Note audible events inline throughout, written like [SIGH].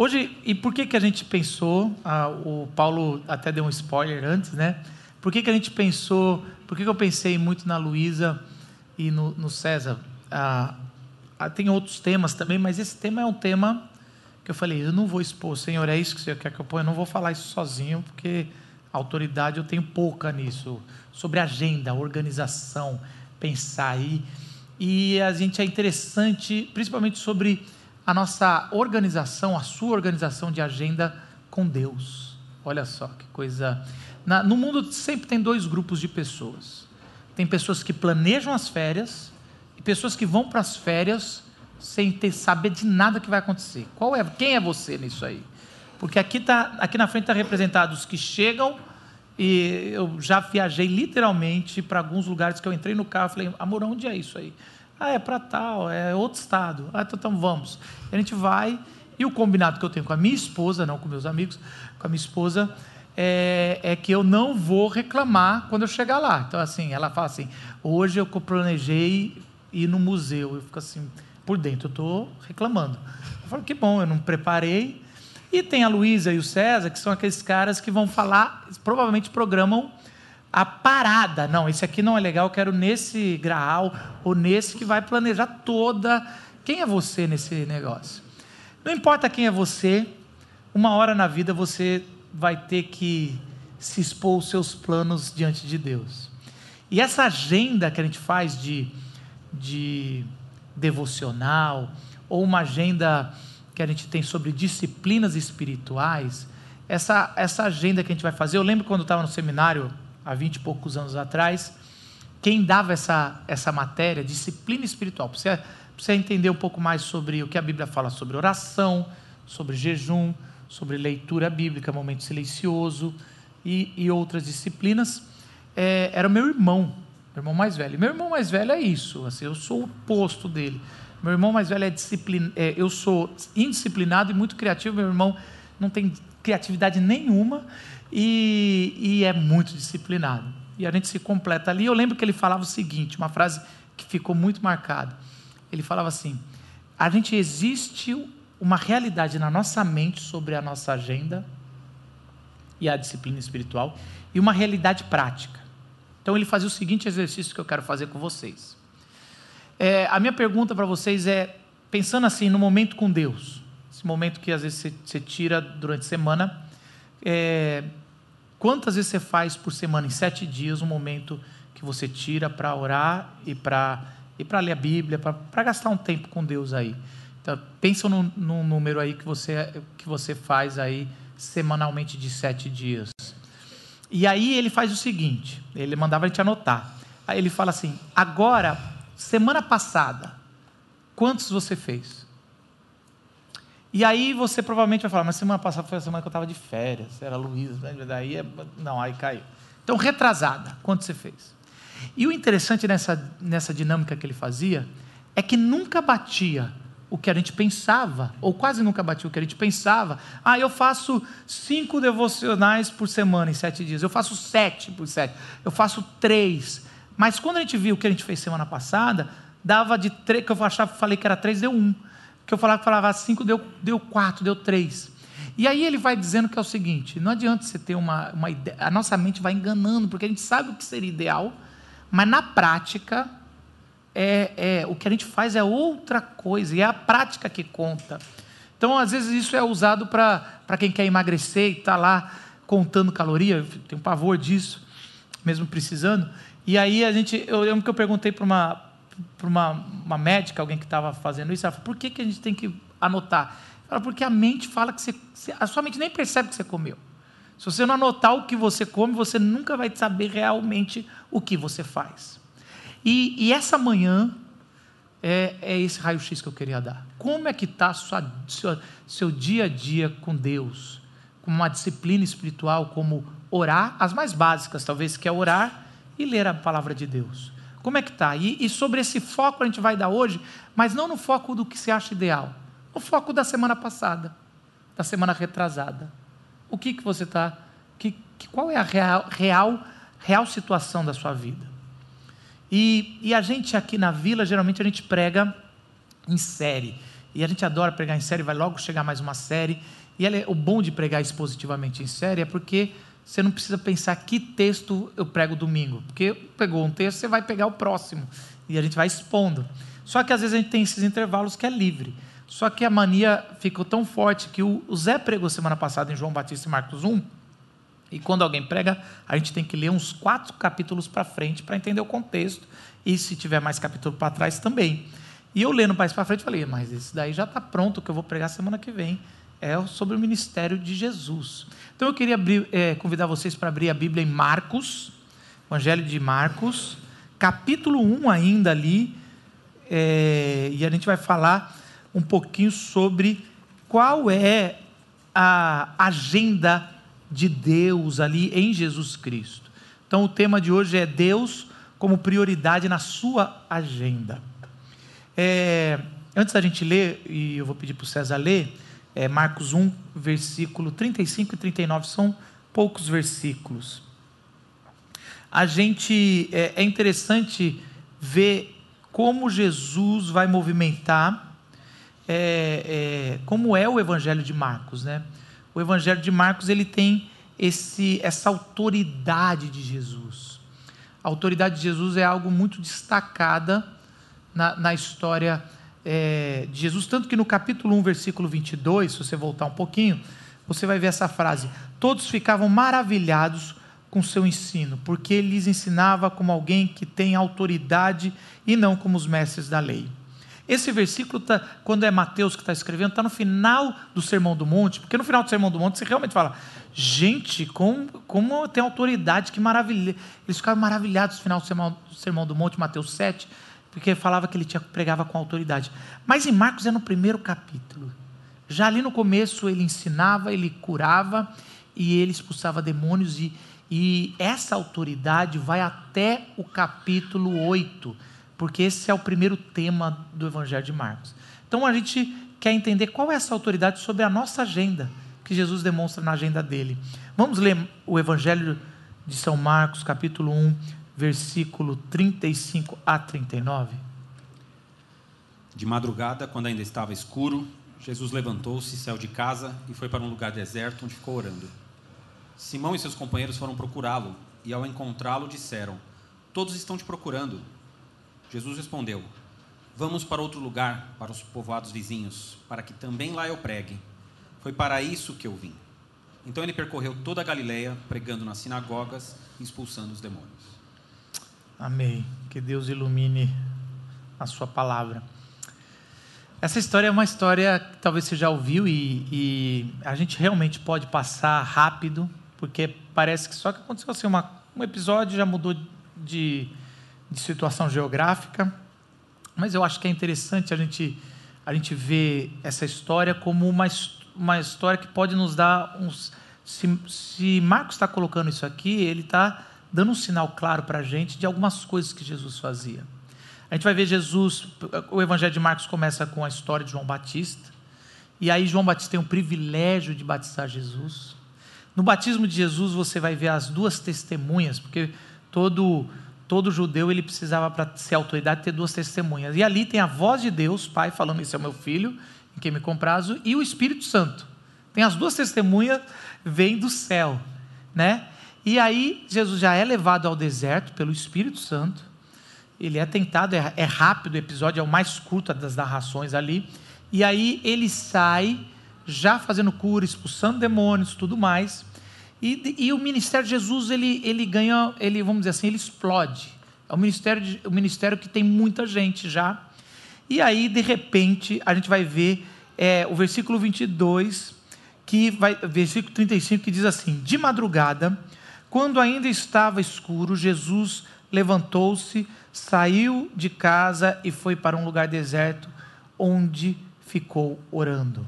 Hoje, e por que, que a gente pensou, ah, o Paulo até deu um spoiler antes, né? Por que, que a gente pensou, por que, que eu pensei muito na Luísa e no, no César? Ah, ah, tem outros temas também, mas esse tema é um tema que eu falei, eu não vou expor, Senhor, é isso que o Senhor quer que eu ponha, eu não vou falar isso sozinho, porque autoridade eu tenho pouca nisso, sobre agenda, organização, pensar aí. E a gente é interessante, principalmente sobre a nossa organização, a sua organização de agenda com Deus. Olha só que coisa. Na, no mundo sempre tem dois grupos de pessoas. Tem pessoas que planejam as férias e pessoas que vão para as férias sem ter saber de nada que vai acontecer. Qual é? Quem é você nisso aí? Porque aqui tá, aqui na frente está representado os que chegam e eu já viajei literalmente para alguns lugares que eu entrei no carro e falei, amor, onde é isso aí? Ah, é para tal, é outro estado. Ah, então, então vamos. A gente vai, e o combinado que eu tenho com a minha esposa, não com meus amigos, com a minha esposa, é, é, que eu não vou reclamar quando eu chegar lá. Então, assim, ela fala assim: hoje eu planejei ir no museu. Eu fico assim, por dentro, eu estou reclamando. Eu falo, que bom, eu não preparei. E tem a Luísa e o César, que são aqueles caras que vão falar, provavelmente programam a parada. Não, esse aqui não é legal, eu quero nesse graal ou nesse que vai planejar toda. Quem é você nesse negócio? Não importa quem é você, uma hora na vida você vai ter que se expor os seus planos diante de Deus. E essa agenda que a gente faz de, de devocional, ou uma agenda que a gente tem sobre disciplinas espirituais, essa, essa agenda que a gente vai fazer, eu lembro quando eu estava no seminário, há vinte e poucos anos atrás, quem dava essa, essa matéria, disciplina espiritual, para você, você entender um pouco mais sobre o que a Bíblia fala sobre oração, sobre jejum, sobre leitura bíblica, momento silencioso e, e outras disciplinas, é, era o meu irmão, meu irmão mais velho. Meu irmão mais velho é isso, assim, eu sou o oposto dele. Meu irmão mais velho é disciplina, é, eu sou indisciplinado e muito criativo. Meu irmão não tem criatividade nenhuma e, e é muito disciplinado. E a gente se completa ali. Eu lembro que ele falava o seguinte, uma frase que ficou muito marcada. Ele falava assim: a gente existe uma realidade na nossa mente sobre a nossa agenda e a disciplina espiritual e uma realidade prática. Então ele fazia o seguinte exercício que eu quero fazer com vocês. É, a minha pergunta para vocês é, pensando assim, no momento com Deus, esse momento que às vezes você, tira durante a semana, é, quantas vezes você faz por semana, em sete dias, um momento que você tira para orar e para e para ler a Bíblia, para gastar um tempo com Deus aí. Então, pensa num, num, número aí que você, que você faz aí semanalmente de sete dias. E aí ele faz o seguinte, ele mandava a gente anotar. Aí ele fala assim, agora semana passada, quantos você fez? E aí você provavelmente vai falar, mas semana passada foi a semana que eu estava de férias, era Luiz, né? daí é... não, aí caiu. Então, retrasada, quanto você fez? E o interessante nessa, nessa dinâmica que ele fazia é que nunca batia o que a gente pensava, ou quase nunca batia o que a gente pensava. Ah, eu faço cinco devocionais por semana em sete dias, eu faço sete por sete, eu faço três. Mas quando a gente viu o que a gente fez semana passada, dava de três, que eu achava, falei que era três, deu um. Que eu falava falava cinco, deu, deu quatro, deu três. E aí ele vai dizendo que é o seguinte: não adianta você ter uma, uma ideia, a nossa mente vai enganando, porque a gente sabe o que seria ideal, mas na prática, é, é, o que a gente faz é outra coisa, e é a prática que conta. Então, às vezes, isso é usado para quem quer emagrecer e está lá contando caloria, eu tenho pavor disso, mesmo precisando. E aí a gente, eu lembro que eu perguntei para uma, para uma, uma médica, alguém que estava fazendo isso, ela falou, por que, que a gente tem que anotar? Ela porque a mente fala que você, a sua mente nem percebe que você comeu. Se você não anotar o que você come, você nunca vai saber realmente o que você faz. E, e essa manhã é, é esse raio-x que eu queria dar. Como é que está seu, seu dia a dia com Deus? Com uma disciplina espiritual, como orar, as mais básicas, talvez, que é orar e ler a palavra de Deus. Como é que está? E, e, sobre esse foco a gente vai dar hoje, mas não no foco do que se acha ideal, no foco da semana passada, da semana retrasada. O que, que você está. Que, que, qual é a real, real, real situação da sua vida? E, e a gente aqui na vila, geralmente a gente prega em série. E a gente adora pregar em série, vai logo chegar mais uma série. E é, o bom de pregar expositivamente em série é porque você não precisa pensar que texto eu prego domingo. Porque pegou um texto, você vai pegar o próximo. E a gente vai expondo. Só que às vezes a gente tem esses intervalos que é livre. Só que a mania ficou tão forte que o Zé pregou semana passada em João Batista e Marcos 1. E quando alguém prega, a gente tem que ler uns quatro capítulos para frente para entender o contexto. E se tiver mais capítulo para trás também. E eu lendo mais para frente, falei, mas esse daí já está pronto, que eu vou pregar semana que vem. É sobre o ministério de Jesus. Então eu queria abrir, é, convidar vocês para abrir a Bíblia em Marcos, Evangelho de Marcos, capítulo 1 ainda ali. É, e a gente vai falar um pouquinho sobre qual é a agenda de Deus ali em Jesus Cristo. Então, o tema de hoje é Deus como prioridade na sua agenda. É, antes da gente ler, e eu vou pedir para o César ler, é Marcos 1, versículo 35 e 39, são poucos versículos. A gente, é, é interessante ver como Jesus vai movimentar é, é, como é o Evangelho de Marcos, né? O Evangelho de Marcos ele tem esse, essa autoridade de Jesus. A autoridade de Jesus é algo muito destacada na, na história é, de Jesus, tanto que no capítulo 1, versículo 22, se você voltar um pouquinho, você vai ver essa frase: Todos ficavam maravilhados com seu ensino, porque ele lhes ensinava como alguém que tem autoridade e não como os mestres da lei. Esse versículo, tá, quando é Mateus que está escrevendo, está no final do Sermão do Monte, porque no final do Sermão do Monte você realmente fala, gente, como, como tem autoridade, que maravilha. Eles ficaram maravilhados no final do Sermão, do Sermão do Monte, Mateus 7, porque falava que ele tinha, pregava com autoridade. Mas em Marcos é no primeiro capítulo. Já ali no começo ele ensinava, ele curava e ele expulsava demônios, e, e essa autoridade vai até o capítulo 8 porque esse é o primeiro tema do Evangelho de Marcos. Então a gente quer entender qual é essa autoridade sobre a nossa agenda, que Jesus demonstra na agenda dele. Vamos ler o Evangelho de São Marcos, capítulo 1, versículo 35 a 39. De madrugada, quando ainda estava escuro, Jesus levantou-se, saiu de casa e foi para um lugar deserto onde ficou orando. Simão e seus companheiros foram procurá-lo e, ao encontrá-lo, disseram: Todos estão te procurando. Jesus respondeu: Vamos para outro lugar, para os povoados vizinhos, para que também lá eu pregue. Foi para isso que eu vim. Então ele percorreu toda a Galileia, pregando nas sinagogas e expulsando os demônios. Amém. Que Deus ilumine a sua palavra. Essa história é uma história que talvez você já ouviu e, e a gente realmente pode passar rápido, porque parece que só que aconteceu assim, uma, um episódio já mudou de, de situação geográfica, mas eu acho que é interessante a gente, a gente ver essa história como uma, uma história que pode nos dar uns. Se, se Marcos está colocando isso aqui, ele está dando um sinal claro para a gente de algumas coisas que Jesus fazia. A gente vai ver Jesus, o Evangelho de Marcos começa com a história de João Batista, e aí João Batista tem o privilégio de batizar Jesus. No batismo de Jesus você vai ver as duas testemunhas, porque todo todo judeu ele precisava para ser autoridade ter duas testemunhas. E ali tem a voz de Deus, Pai, falando: "Esse é o meu filho, em quem me comprazo", e o Espírito Santo. Tem as duas testemunhas vêm do céu, né? E aí Jesus já é levado ao deserto pelo Espírito Santo. Ele é tentado, é, é rápido, o episódio é o mais curto das narrações ali. E aí ele sai já fazendo cura, expulsando demônios, tudo mais. E, e, o ministério de Jesus, ele, ele ganha, ele, vamos dizer assim, ele explode. É um ministério, de, um ministério que tem muita gente já. E aí, de repente, a gente vai ver é, o versículo 22, que vai, versículo 35, que diz assim: De madrugada, quando ainda estava escuro, Jesus levantou-se, saiu de casa e foi para um lugar deserto, onde ficou orando.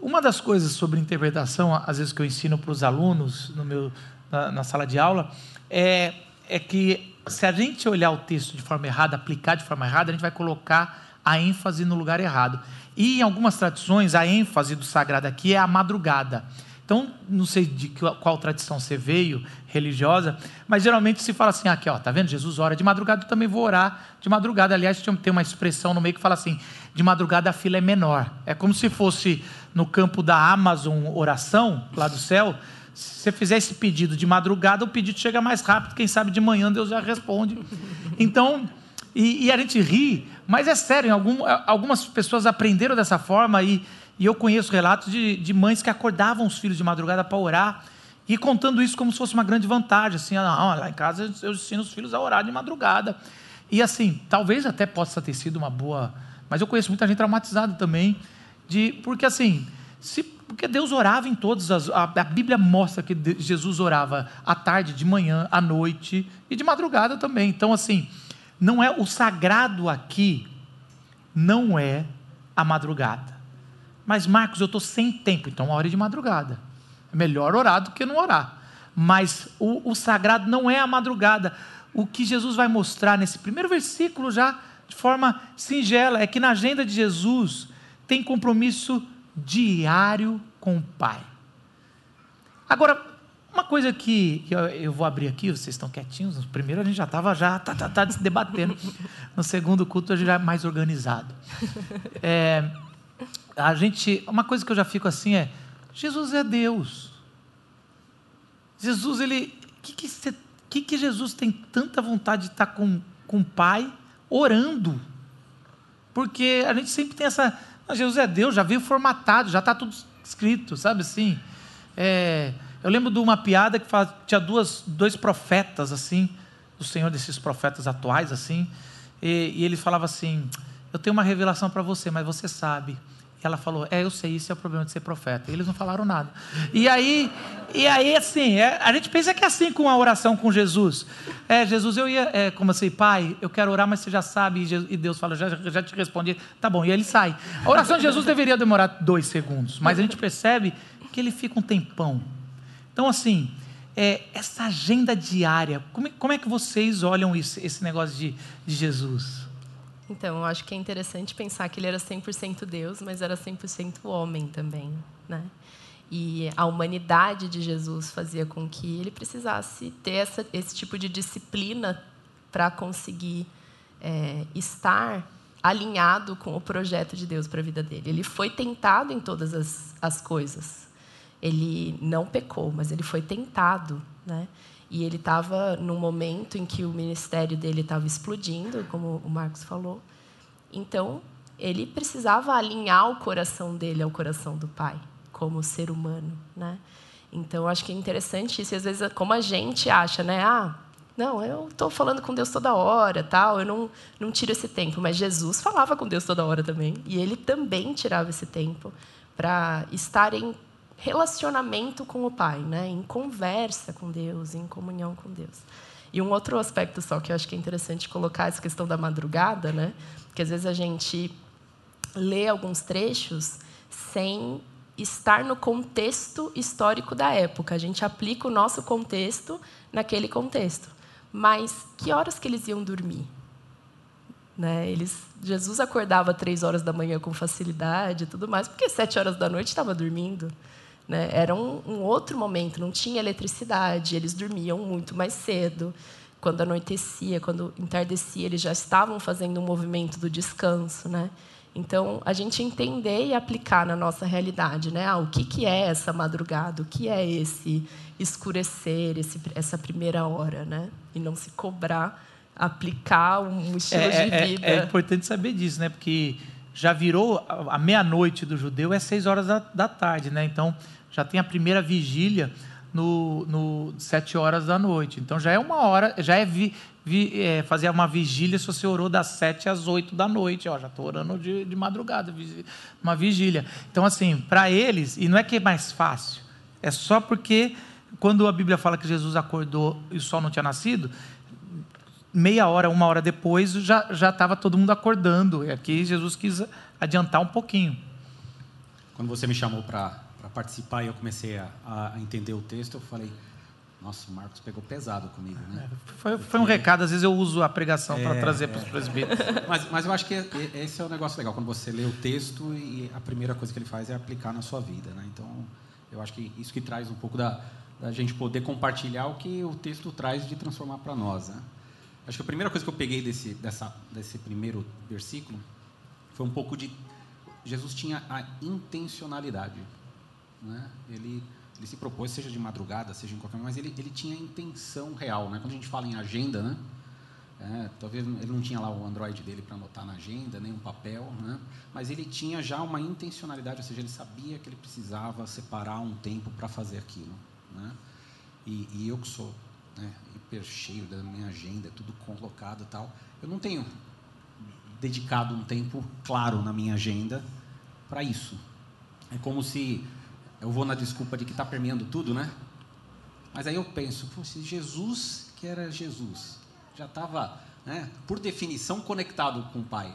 Uma das coisas sobre interpretação, às vezes que eu ensino para os alunos no meu, na, na sala de aula, é, é que se a gente olhar o texto de forma errada, aplicar de forma errada, a gente vai colocar a ênfase no lugar errado. E em algumas tradições, a ênfase do sagrado aqui é a madrugada. Então, não sei de qual tradição você veio, religiosa, mas geralmente se fala assim: aqui, ó, tá vendo? Jesus ora de madrugada, eu também vou orar de madrugada. Aliás, tem uma expressão no meio que fala assim: de madrugada a fila é menor. É como se fosse no campo da Amazon oração, lá do céu. Se você fizer esse pedido de madrugada, o pedido chega mais rápido, quem sabe de manhã Deus já responde. Então, e, e a gente ri, mas é sério, algum, algumas pessoas aprenderam dessa forma e e eu conheço relatos de, de mães que acordavam os filhos de madrugada para orar e contando isso como se fosse uma grande vantagem. Assim, ah, lá em casa eu ensino os filhos a orar de madrugada. E assim, talvez até possa ter sido uma boa. Mas eu conheço muita gente traumatizada também. De, porque assim, se, porque Deus orava em todas as. A, a Bíblia mostra que Jesus orava à tarde, de manhã, à noite e de madrugada também. Então, assim, não é o sagrado aqui, não é a madrugada. Mas, Marcos, eu estou sem tempo, então hora de madrugada. É melhor orar do que não orar. Mas o, o sagrado não é a madrugada. O que Jesus vai mostrar nesse primeiro versículo, já de forma singela, é que na agenda de Jesus tem compromisso diário com o Pai. Agora, uma coisa que, eu, vou abrir aqui, vocês estão quietinhos. No primeiro a gente já estava já tá, tá, tá, debatendo. No segundo culto a gente já é mais organizado. É, a gente, uma coisa que eu já fico assim é, Jesus é Deus. Jesus, ele, que que, você, que que Jesus tem tanta vontade de estar com, com o Pai orando? Porque a gente sempre tem essa, Jesus é Deus, já veio formatado, já está tudo escrito, sabe assim? É, eu lembro de uma piada que tinha duas, dois profetas assim, do Senhor desses profetas atuais assim, e, e ele falava assim: Eu tenho uma revelação para você, mas você sabe ela falou: É, eu sei, isso é o problema de ser profeta. E eles não falaram nada. E aí, e aí assim, é, a gente pensa que é assim com a oração com Jesus. É, Jesus, eu ia, é, como assim, pai, eu quero orar, mas você já sabe. E Deus fala: Já, já te respondi. Tá bom, e aí ele sai. A oração de Jesus deveria demorar dois segundos, mas a gente percebe que ele fica um tempão. Então, assim, é, essa agenda diária, como, como é que vocês olham isso, esse negócio de, de Jesus? Então, eu acho que é interessante pensar que ele era 100% Deus, mas era 100% homem também, né? E a humanidade de Jesus fazia com que ele precisasse ter essa, esse tipo de disciplina para conseguir é, estar alinhado com o projeto de Deus para a vida dele. Ele foi tentado em todas as, as coisas. Ele não pecou, mas ele foi tentado, né? E ele estava num momento em que o ministério dele estava explodindo, como o Marcos falou. Então, ele precisava alinhar o coração dele ao coração do Pai, como ser humano, né? Então, acho que é interessante isso. E, às vezes, como a gente acha, né? Ah, não, eu estou falando com Deus toda hora, tal. Eu não, não tiro esse tempo. Mas Jesus falava com Deus toda hora também. E ele também tirava esse tempo para estar em relacionamento com o Pai, né? em conversa com Deus, em comunhão com Deus. E um outro aspecto só que eu acho que é interessante colocar essa questão da madrugada, né? que às vezes a gente lê alguns trechos sem estar no contexto histórico da época. A gente aplica o nosso contexto naquele contexto. Mas que horas que eles iam dormir? Né? Eles, Jesus acordava três horas da manhã com facilidade e tudo mais, porque sete horas da noite estava dormindo. Né? Era um, um outro momento, não tinha eletricidade, eles dormiam muito mais cedo. Quando anoitecia, quando entardecia, eles já estavam fazendo um movimento do descanso. Né? Então, a gente entender e aplicar na nossa realidade, né? Ah, o que, que é essa madrugada? O que é esse escurecer, esse, essa primeira hora, né? E não se cobrar, aplicar um estilo é, de é, vida. É, é, importante saber disso, né? Porque já virou a meia-noite do judeu é seis horas da, da, tarde, né? Então já tem a primeira vigília no, no sete horas da noite. Então já é uma hora, já é, vi, vi, é fazer uma vigília se você orou das sete às oito da noite. Ó, já estou orando de, de madrugada, uma vigília. Então assim, para eles e não é que é mais fácil, é só porque quando a Bíblia fala que Jesus acordou e o sol não tinha nascido, meia hora, uma hora depois, já já estava todo mundo acordando. E aqui Jesus quis adiantar um pouquinho. Quando você me chamou para participar e eu comecei a, a, entender o texto, eu falei, nossa, o Marcos pegou pesado comigo, né? É, foi, foi um recado, às vezes eu uso a pregação é, para trazer é. para os presbíteros. Mas, mas eu acho que esse é o um negócio legal, quando você lê o texto e a primeira coisa que ele faz é aplicar na sua vida, né? Então, Eu acho que isso que traz um pouco da, da gente poder compartilhar o que o texto traz de transformar para nós. Né? Acho que a primeira coisa que eu peguei desse, dessa, desse primeiro versículo foi um pouco de. Jesus tinha a intencionalidade. Né? Ele, ele se propôs, seja de madrugada, seja em qualquer momento, mas ele, ele tinha intenção real. Né? Quando a gente fala em agenda, né? É, talvez ele não tinha lá o Android dele para anotar na agenda, nem um papel, né? mas ele tinha já uma intencionalidade, ou seja, ele sabia que ele precisava separar um tempo para fazer aquilo. Né? E, e, eu que sou né, hiper cheio da minha agenda, tudo colocado e tal, eu não tenho dedicado um tempo claro na minha agenda para isso. É como se eu vou na desculpa de que está permeando tudo, né? Mas aí eu penso, se Jesus, que era Jesus, já estava, né, por definição, conectado com o Pai,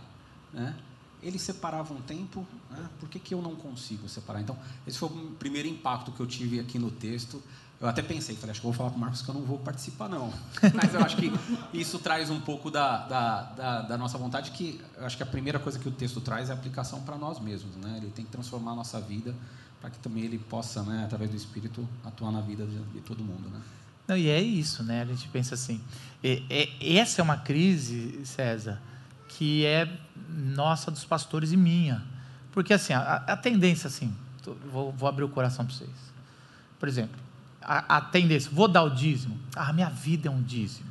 né? Ele separava um tempo, né? por que, que eu não consigo separar? Então, esse foi o primeiro impacto que eu tive aqui no texto. Eu até pensei, falei, acho que vou falar com o Marcos que eu não vou participar, não. [LAUGHS] Mas eu acho que isso traz um pouco da, da, da, da, nossa vontade, que eu acho que a primeira coisa que o texto traz é a aplicação para nós mesmos. Né? Ele tem que transformar a nossa vida para que também ele possa, né, através do Espírito, atuar na vida de, de todo mundo. Né? Não, e é isso, né? A gente pensa assim. É, é, essa é uma crise, César, que é nossa dos pastores e minha. Porque assim, a, a tendência, assim, tô, vou, vou, abrir o coração para vocês. Por exemplo, a, a, tendência, vou dar o dízimo. Ah, minha vida é um dízimo.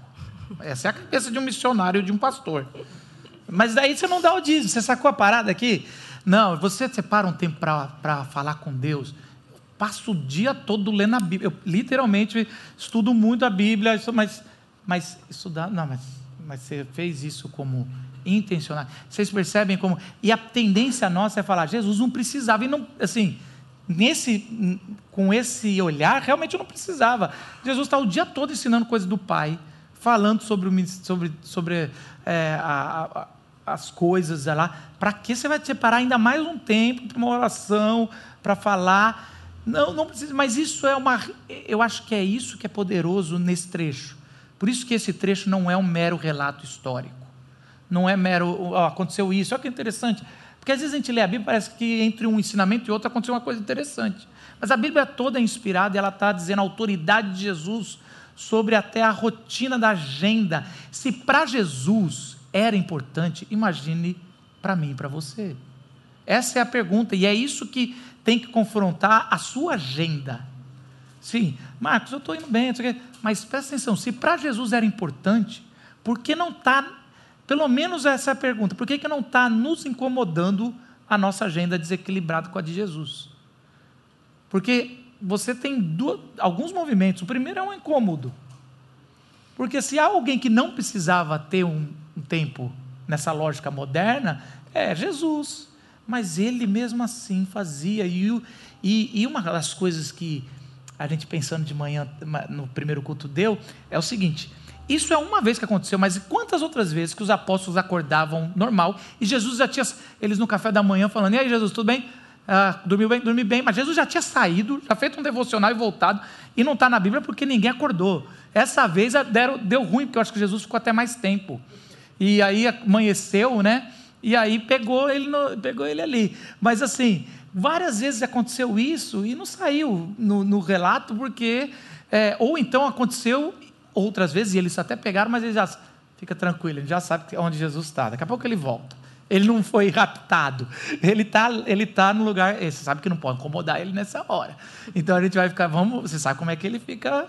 Essa é a cabeça de um missionário, de um pastor. Mas daí você não dá o dízimo. Você sacou a parada aqui? Não, você separa um tempo para falar com Deus passo o dia todo lendo a Bíblia. Eu literalmente estudo muito a Bíblia, mas, mas estudar. Não, mas, mas você fez isso como intencional. Vocês percebem como. E a tendência nossa é falar, Jesus não precisava. E não, assim, nesse, com esse olhar, realmente eu não precisava. Jesus está o dia todo ensinando coisas do Pai, falando sobre, sobre, sobre é, a, a, as coisas lá. Para que você vai separar ainda mais um tempo para uma oração, para falar? Não, não precisa, mas isso é uma. Eu acho que é isso que é poderoso nesse trecho. Por isso que esse trecho não é um mero relato histórico. Não é mero. Oh, aconteceu isso. Olha que interessante. Porque às vezes a gente lê a Bíblia parece que entre um ensinamento e outro aconteceu uma coisa interessante. Mas a Bíblia toda é inspirada e ela está dizendo a autoridade de Jesus sobre até a rotina da agenda. Se para Jesus era importante, imagine para mim e para você. Essa é a pergunta, e é isso que tem que confrontar a sua agenda. Sim, Marcos, eu estou indo bem, mas presta atenção: se para Jesus era importante, por que não está, pelo menos essa é a pergunta, por que, que não está nos incomodando a nossa agenda desequilibrada com a de Jesus? Porque você tem alguns movimentos. O primeiro é um incômodo. Porque se há alguém que não precisava ter um, um tempo nessa lógica moderna, é Jesus mas ele mesmo assim fazia. E, e, e, uma das coisas que a gente pensando de manhã no primeiro culto deu é o seguinte: isso é uma vez que aconteceu, mas quantas outras vezes que os apóstolos acordavam normal e Jesus já tinha eles no café da manhã falando: e aí, Jesus, tudo bem? Ah, dormiu bem? Dormi bem, mas Jesus já tinha saído, já feito um devocional e voltado, e não está na Bíblia porque ninguém acordou. Essa vez deram, deu ruim, porque eu acho que Jesus ficou até mais tempo. E aí amanheceu, né? E aí pegou ele, no, pegou ele ali. Mas assim, várias vezes aconteceu isso e não saiu no, no relato, porque. É, ou então aconteceu outras vezes, e eles até pegaram, mas ele já. Fica tranquilo, ele já sabe onde Jesus está. Daqui a pouco ele volta. Ele não foi [LAUGHS] raptado. Ele está ele tá no lugar. Você sabe que não pode incomodar ele nessa hora. Então a gente vai ficar. Vamos, você sabe como é que ele fica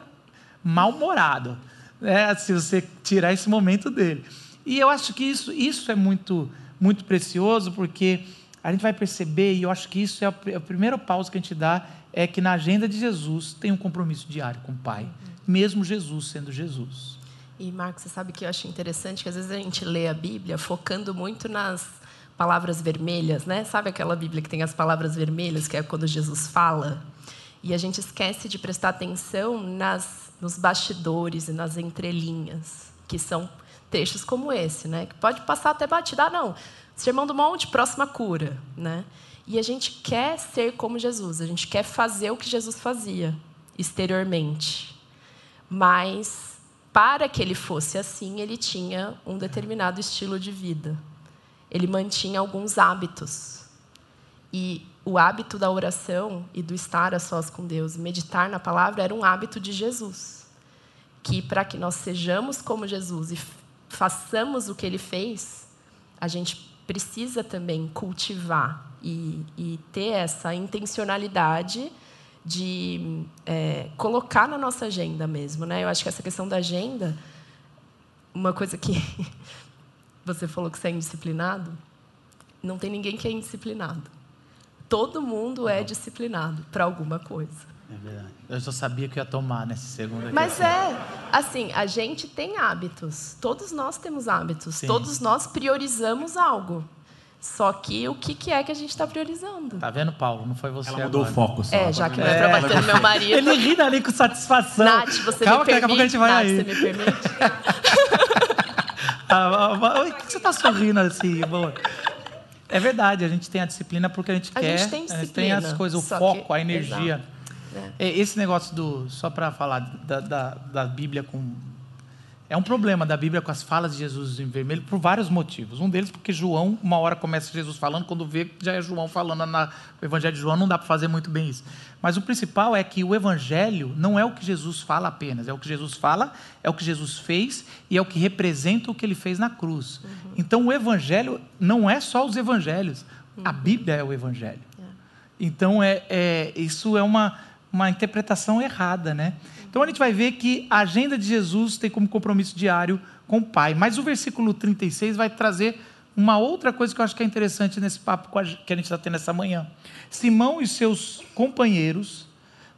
mal-humorado. Né, se você tirar esse momento dele. E eu acho que isso, isso é muito muito precioso, porque a gente vai perceber, e eu acho que isso é a, primeira pausa que a gente dá, é que na agenda de Jesus tem um compromisso diário com o Pai, mesmo Jesus sendo Jesus. E, Marcos, você sabe que eu acho interessante que às vezes a gente lê a Bíblia focando muito nas palavras vermelhas, né? Sabe aquela Bíblia que tem as palavras vermelhas, que é quando Jesus fala? E a gente esquece de prestar atenção nas, nos bastidores e nas entrelinhas, que são textos como esse, né? Que pode passar até batida, ah, não, sermão do monte, próxima cura, né? E a gente quer ser como Jesus, a gente quer fazer o que Jesus fazia exteriormente. Mas para que ele fosse assim, ele tinha um determinado estilo de vida. Ele mantinha alguns hábitos. E o hábito da oração e do estar a sós com Deus, meditar na palavra, era um hábito de Jesus. Que para que nós sejamos como Jesus e façamos o que ele fez, a gente precisa também cultivar e, e ter essa intencionalidade de é, colocar na nossa agenda mesmo. Né? Eu acho que essa questão da agenda, uma coisa que [LAUGHS] você falou que você é indisciplinado, não tem ninguém que é indisciplinado. Todo mundo é disciplinado para alguma coisa. É verdade. Eu só sabia que ia tomar nesse segundo aqui. Mas é, assim, a gente tem hábitos. Todos nós temos hábitos. Sim. Todos nós priorizamos algo. Só que o que, que é que a gente está priorizando? Tá vendo, Paulo? Não foi você Ela mudou agora. o foco só. É, já que não é para bater no meu [LAUGHS] marido. Ele ri ali com satisfação. Nath, você Calma, me permite? daqui a pouco a gente vai Nath, aí. você me permite? [LAUGHS] ah, ah, ah, Por que você está sorrindo assim? Boa. É verdade, a gente tem a disciplina porque a gente A quer. gente tem a gente tem disciplina, as coisas, o foco, que- a energia. exato. É, Esse negócio do. Só para falar da, da, da Bíblia com. É um problema da Bíblia com as falas de Jesus em vermelho por vários motivos. Um deles porque João, uma hora começa Jesus falando, quando vê já é João falando na, o Evangelho de João, não dá para fazer muito bem isso. Mas o principal é que o Evangelho não é o que Jesus fala apenas, é o que Jesus fala, é o que Jesus fez e é o que representa o que ele fez na cruz. Então o Evangelho não é só os Evangelhos, a Bíblia é o Evangelho. Então, é, é- isso é uma, uma interpretação errada, né? Então, a gente vai ver que a agenda de Jesus tem como compromisso diário com o Pai. Mas o versículo 36 vai trazer uma outra coisa que eu acho que é interessante nesse papo que a gente está tendo essa manhã. Simão e seus companheiros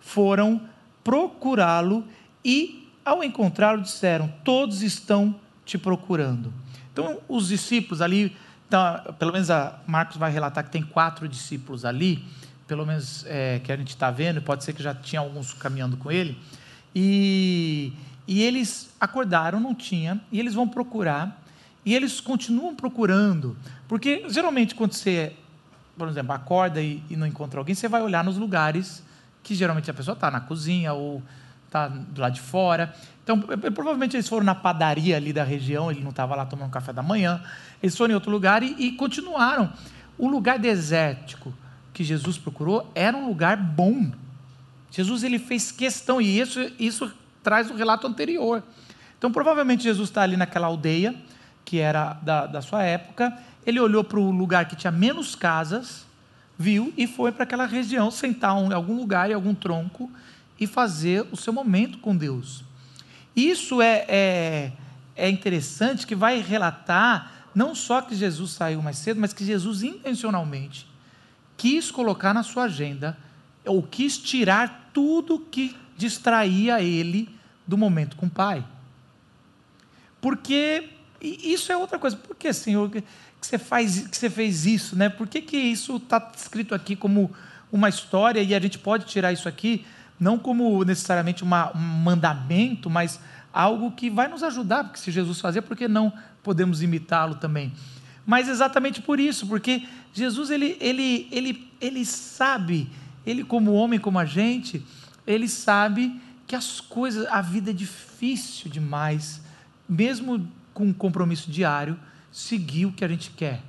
foram procurá-lo e, ao encontrá-lo, disseram: Todos estão te procurando. Então, os discípulos ali, tá, pelo menos Marcos vai relatar que tem quatro discípulos ali, pelo menos é, que a gente está vendo, pode ser que já tinha alguns caminhando com ele, e, e eles acordaram, não tinha, e eles vão procurar, e eles continuam procurando, porque geralmente quando você, por exemplo, acorda e, e não encontra alguém, você vai olhar nos lugares que geralmente a pessoa está na cozinha ou está do lado de fora. Então, provavelmente eles foram na padaria ali da região, ele não estava lá tomando café da manhã, eles foram em outro lugar e, e continuaram. O lugar desértico que Jesus procurou era um lugar bom. Jesus ele fez questão, e isso, isso traz o relato anterior. Então, provavelmente, Jesus está ali naquela aldeia, que era da, da sua época, ele olhou para o lugar que tinha menos casas, viu e foi para aquela região, sentar em algum lugar, em algum tronco, e fazer o seu momento com Deus. Isso é, é, é interessante que vai relatar não só que Jesus saiu mais cedo, mas que Jesus intencionalmente quis colocar na sua agenda ou quis tirar tudo que distraía ele do momento com o Pai. Porque isso é outra coisa. Por que, Senhor, que você faz, que você fez isso, né? Por que, que isso está escrito aqui como uma história e a gente pode tirar isso aqui não como necessariamente uma, um mandamento, mas algo que vai nos ajudar, porque se Jesus fazia, por que não podemos imitá-lo também? Mas exatamente por isso, porque Jesus ele, ele, ele, ele sabe, ele como homem, como a gente, ele sabe que as coisas, a vida é difícil demais, mesmo com um compromisso diário, seguir o que a gente quer.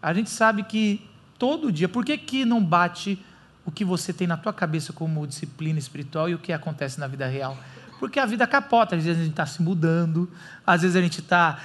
A gente sabe que todo dia, por que, que não bate o que você tem na tua cabeça como disciplina espiritual e o que acontece na vida real? Porque a vida capota, às vezes a gente está se mudando, às vezes a gente está.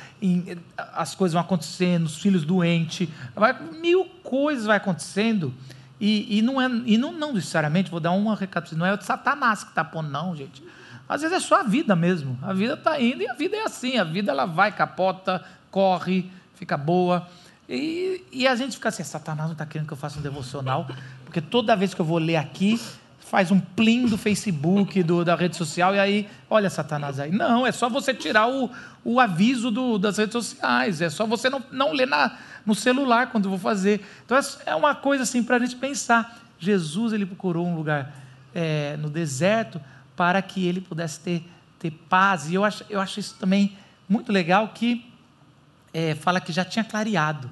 As coisas vão acontecendo, os filhos doentes, vai, mil coisas vai acontecendo. E, e, não, é, e não, não necessariamente, vou dar uma recapitulação, não é o de Satanás que está pondo, não, gente. Às vezes é só a vida mesmo. A vida está indo e a vida é assim. A vida ela vai, capota, corre, fica boa. E, e a gente fica assim, Satanás não está querendo que eu faça um devocional, porque toda vez que eu vou ler aqui, faz um plim do Facebook, do, da rede social, e aí, olha Satanás aí. Não, é só você tirar o, o aviso do, das redes sociais, é só você não, não ler na, no celular quando vou fazer. Então é uma coisa assim para a gente pensar. Jesus ele procurou um lugar é, no deserto para que ele pudesse ter, ter paz. E eu acho, eu acho isso também muito legal que é, fala que já tinha clareado.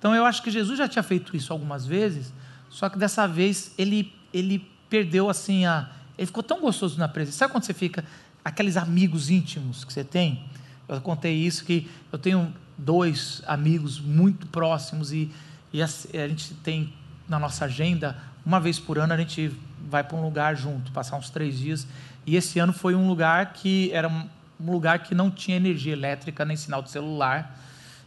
Então eu acho que Jesus já tinha feito isso algumas vezes, só que dessa vez ele, ele perdeu assim a. Ele ficou tão gostoso na presença. Sabe quando você fica. Aqueles amigos íntimos que você tem? Eu contei isso, que eu tenho dois amigos muito próximos e, e a, a gente tem na nossa agenda, uma vez por ano a gente vai para um lugar junto, passar uns três dias. E esse ano foi um lugar que era um lugar que não tinha energia elétrica nem sinal de celular.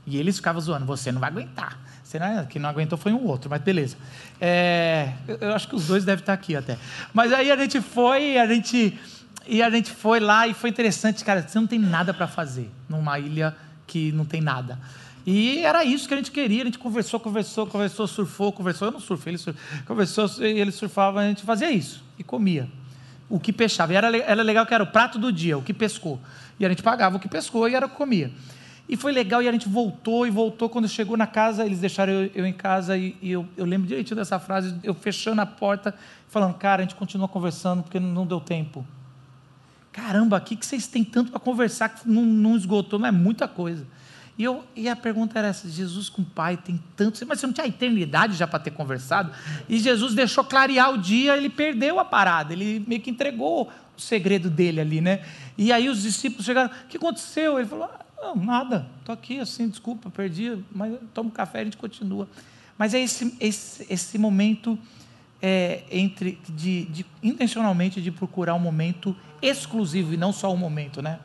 E eles ficavam zoando: você não vai aguentar. Você não, é, quem não aguentou foi um outro, mas beleza. É, eu acho que os dois devem estar aqui até. Mas aí a gente foi, a gente e a gente foi lá e foi interessante, cara. Você não tem nada para fazer numa ilha que não tem nada. E era isso que a gente queria. A gente conversou, conversou, conversou, surfou, conversou. Eu não surfei, ele surfou, conversou, ele surfava, a gente fazia isso e comia. O que peixava. E era, era legal que era o prato do dia, o que pescou. E a gente pagava o que pescou e era o que comia. E foi legal, e a gente voltou e voltou. Quando chegou na casa, eles deixaram eu, eu em casa, e, e eu, eu, lembro direitinho dessa frase, eu fechando a porta, falando, cara, a gente continua conversando porque não, não deu tempo. Caramba, o que, que vocês têm tanto para conversar que não, não esgotou? Não é muita coisa. E, eu, e a pergunta era essa: Jesus com o Pai tem tanto. Mas você não tinha eternidade já para ter conversado? E Jesus deixou clarear o dia, ele perdeu a parada, ele meio que entregou o segredo dele ali, né? E aí os discípulos chegaram: o que aconteceu? Ele falou: não, nada, estou aqui assim, desculpa, perdi, mas tomo café e a gente continua. Mas é esse, esse, esse momento é, entre de, de, intencionalmente de procurar um momento exclusivo e não só um momento, né?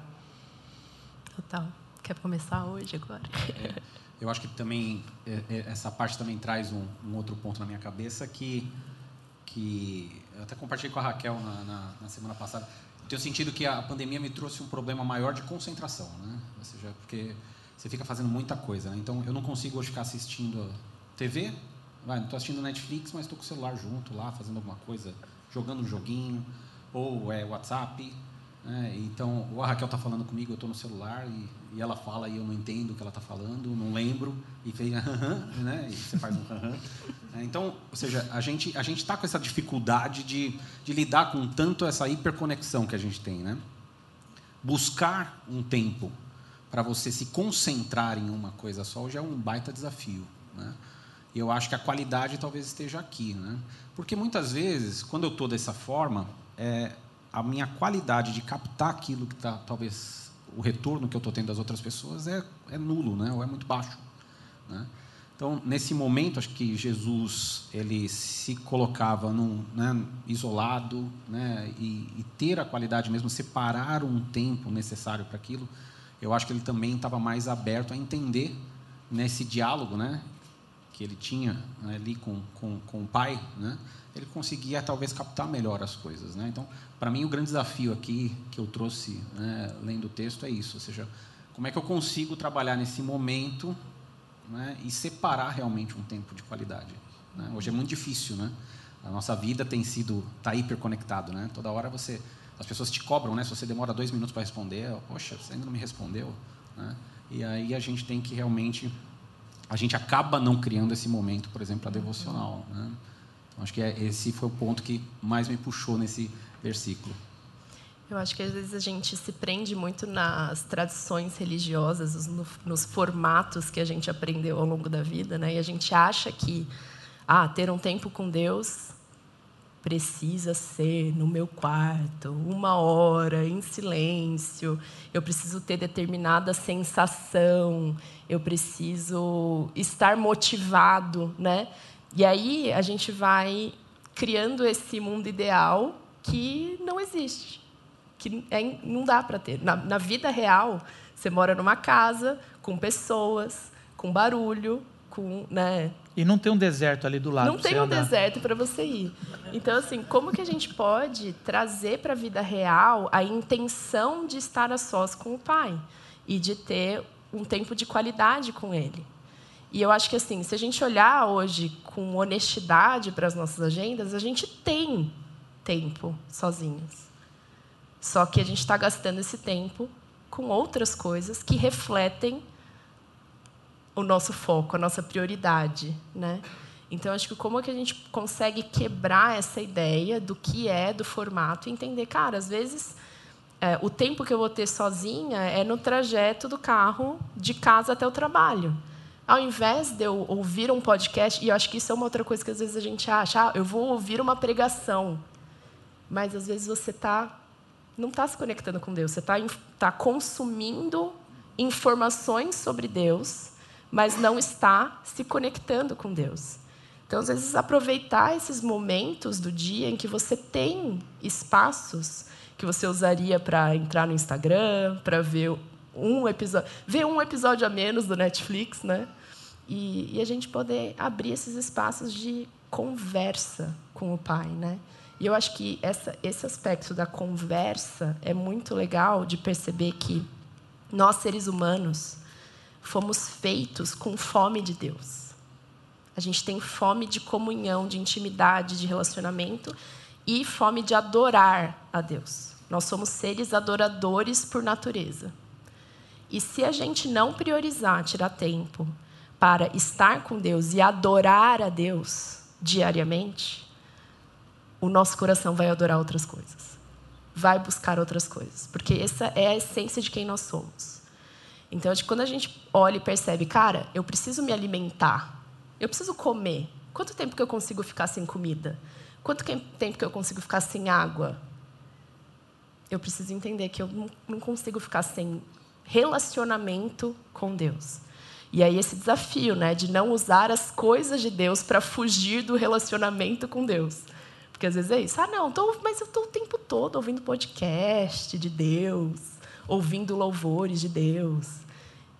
Total. Quer começar hoje agora? É, eu acho que também é, é, essa parte também traz um, um, outro ponto na minha cabeça que que eu até compartilhei com a Raquel na, na, na semana passada tenho sentido que a pandemia me trouxe um problema maior de concentração, né? Ou seja, porque você fica fazendo muita coisa, né? Então, eu não consigo hoje ficar assistindo TV, vai, não estou assistindo Netflix, mas estou com o celular junto lá, fazendo alguma coisa, jogando um joguinho, ou é WhatsApp, né? Então, a Raquel está falando comigo, eu estou no celular e, e, ela fala e eu não entendo o que ela está falando, não lembro, e fez [LAUGHS] né? E você faz um é, Então, ou seja, a gente a gente está com essa dificuldade de, de lidar com tanto essa hiperconexão que a gente tem, né? Buscar um tempo para você se concentrar em uma coisa só hoje é um baita desafio, né? E eu acho que a qualidade talvez esteja aqui, né? Porque muitas vezes, quando eu estou dessa forma, é, a minha qualidade de captar aquilo que está, talvez, o retorno que eu estou tendo das outras pessoas é, é nulo, né? ou é muito baixo. Né? Então, nesse momento, acho que Jesus ele se colocava num, né, isolado né, e, e, ter a qualidade mesmo, separar um tempo necessário para aquilo, eu acho que ele também estava mais aberto a entender nesse diálogo né, que ele tinha né, ali com, com, com o Pai, né, ele conseguia talvez captar melhor as coisas. Né? Então, para mim, o grande desafio aqui que eu trouxe, né, lendo o texto, é isso: ou seja, como é que eu consigo trabalhar nesse momento né, e separar realmente um tempo de qualidade. Né? Hoje é muito difícil, né? A nossa vida tem sido tá hiperconectado, né? Toda hora você, as pessoas te cobram, né? Se você demora dois minutos para responder, poxa, você ainda não me respondeu, né? E aí a gente tem que realmente, a gente acaba não criando esse momento, por exemplo, a devocional, né? Acho que é, esse foi o ponto que mais me puxou nesse versículo. Eu acho que às vezes a gente se prende muito nas tradições religiosas, nos, formatos que a gente aprendeu ao longo da vida, né? E a gente acha que ah, ter um tempo com Deus precisa ser no meu quarto, uma hora em silêncio. Eu preciso ter determinada sensação. Eu preciso estar motivado, né? E aí a gente vai criando esse mundo ideal que não existe, que é, não dá para ter. Na, na vida real, você mora numa casa com pessoas, com barulho, com, né? E não tem um deserto ali do lado. Não tem um andar. deserto para você ir. Então, assim, como que a gente pode trazer para a vida real a intenção de estar a sós com o Pai e de ter um tempo de qualidade com Ele? E eu acho que assim, se a gente olhar hoje com honestidade para as nossas agendas, a gente tem tempo sozinhos. Só que a gente está gastando esse tempo com outras coisas que refletem o nosso foco, a nossa prioridade, né? Então acho que como é que a gente consegue quebrar essa ideia do que é do formato e entender, cara, às vezes é, o tempo que eu vou ter sozinha é no trajeto do carro de casa até o trabalho ao invés de eu ouvir um podcast, e eu acho que isso é uma outra coisa que às vezes a gente acha, ah, eu vou ouvir uma pregação, mas às vezes você tá, não está se conectando com Deus, você está tá consumindo informações sobre Deus, mas não está se conectando com Deus. Então, às vezes, aproveitar esses momentos do dia em que você tem espaços que você usaria para entrar no Instagram, para ver um episódio, ver um episódio a menos do Netflix, né? E, e, a gente poder abrir esses espaços de conversa com o pai, né? E eu acho que essa, esse aspecto da conversa é muito legal de perceber que nós seres humanos fomos feitos com fome de Deus. A gente tem fome de comunhão, de intimidade, de relacionamento e fome de adorar a Deus. Nós somos seres adoradores por natureza. E se a gente não priorizar, tirar tempo para estar com Deus e adorar a Deus diariamente, o nosso coração vai adorar outras coisas. Vai buscar outras coisas. Porque essa é a essência de quem nós somos. Então, quando a gente olha e percebe, cara, eu preciso me alimentar, eu preciso comer. Quanto tempo que eu consigo ficar sem comida? Quanto tempo que eu consigo ficar sem água? Eu preciso entender que eu não consigo ficar sem relacionamento com Deus. E aí esse desafio, né, de não usar as coisas de Deus para fugir do relacionamento com Deus. Porque às vezes é isso. Ah, não, tô, mas eu estou o tempo todo ouvindo podcast de Deus, ouvindo louvores de Deus.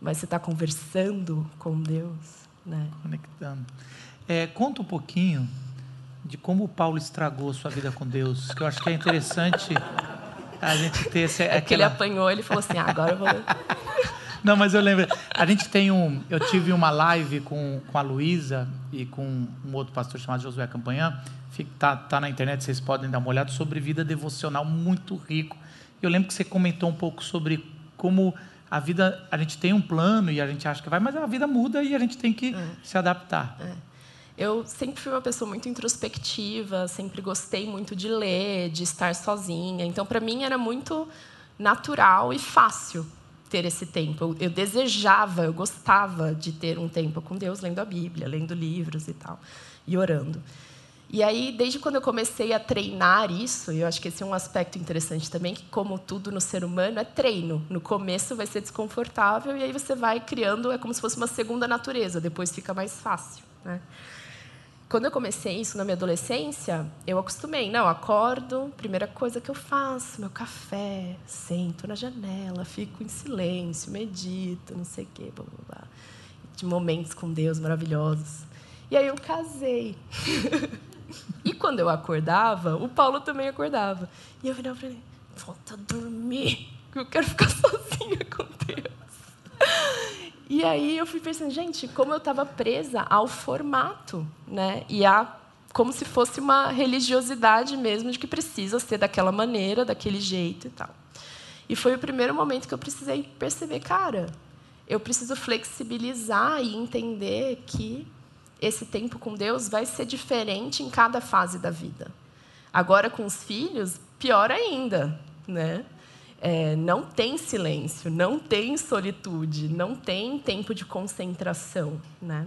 Mas você está conversando com Deus, né? Conectando. É, conta um pouquinho de como o Paulo estragou sua vida com Deus, que eu acho que é interessante a gente ter esse, é aquela... que ele apanhou, ele falou assim, ah, agora eu vou... [LAUGHS] Não, mas eu lembro. A gente tem um. Eu tive uma live com, com a Luísa e com um outro pastor chamado Josué Campanhã. Tá, tá na internet, vocês podem dar uma olhada sobre vida devocional muito rico. Eu lembro que você comentou um pouco sobre como a vida. A gente tem um plano e a gente acha que vai, mas a vida muda e a gente tem que é. se adaptar. É. Eu sempre fui uma pessoa muito introspectiva, sempre gostei muito de ler, de estar sozinha. Então, para mim, era muito natural e fácil ter esse tempo. Eu, eu, desejava, eu gostava de ter um tempo com Deus, lendo a Bíblia, lendo livros e tal, e orando. E aí, desde quando eu comecei a treinar isso, eu acho que esse é um aspecto interessante também, que como tudo no ser humano é treino. No começo vai ser desconfortável e aí você vai criando, é como se fosse uma segunda natureza, depois fica mais fácil, né? Quando eu comecei isso na minha adolescência, eu acostumei. Não, acordo, primeira coisa que eu faço, meu café, sento na janela, fico em silêncio, medito, não sei o quê, blá, blá, blá. De momentos com Deus maravilhosos. E aí eu casei. [LAUGHS] e quando eu acordava, o Paulo também acordava. E eu virava para ele, volta a dormir, que eu quero ficar [LAUGHS] sozinha com Deus. [LAUGHS] E aí eu fui pensando, gente, como eu estava presa ao formato, né? E a como se fosse uma religiosidade mesmo de que precisa ser daquela maneira, daquele jeito e tal. E foi o primeiro momento que eu precisei perceber, cara, eu preciso flexibilizar e entender que esse tempo com Deus vai ser diferente em cada fase da vida. Agora com os filhos, pior ainda, né? É, não tem silêncio, não tem solitude, não tem tempo de concentração, né?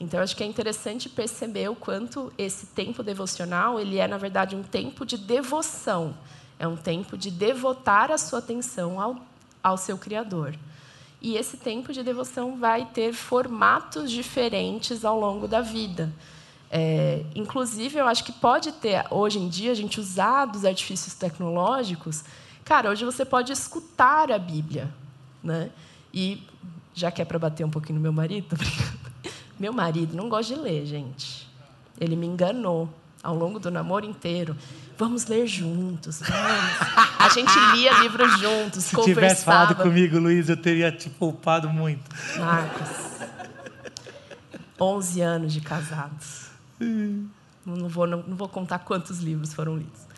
Então, acho que é interessante perceber o quanto esse tempo devocional ele é, na verdade, um tempo de devoção. É um tempo de devotar a sua atenção ao, ao seu Criador. E esse tempo de devoção vai ter formatos diferentes ao longo da vida. É, inclusive, eu acho que pode ter, hoje em dia, a gente usar dos artifícios tecnológicos Cara, hoje você pode escutar a Bíblia, né? E já que é para bater um pouquinho no meu marido, [LAUGHS] meu marido não gosta de ler, gente. Ele me enganou ao longo do namoro inteiro. Vamos ler juntos, vamos. A gente lia livros juntos, Se conversava. tivesse falado comigo, Luiz, eu teria te poupado muito. Marcos, 11 anos de casados. Não vou, não, não vou contar quantos livros foram lidos.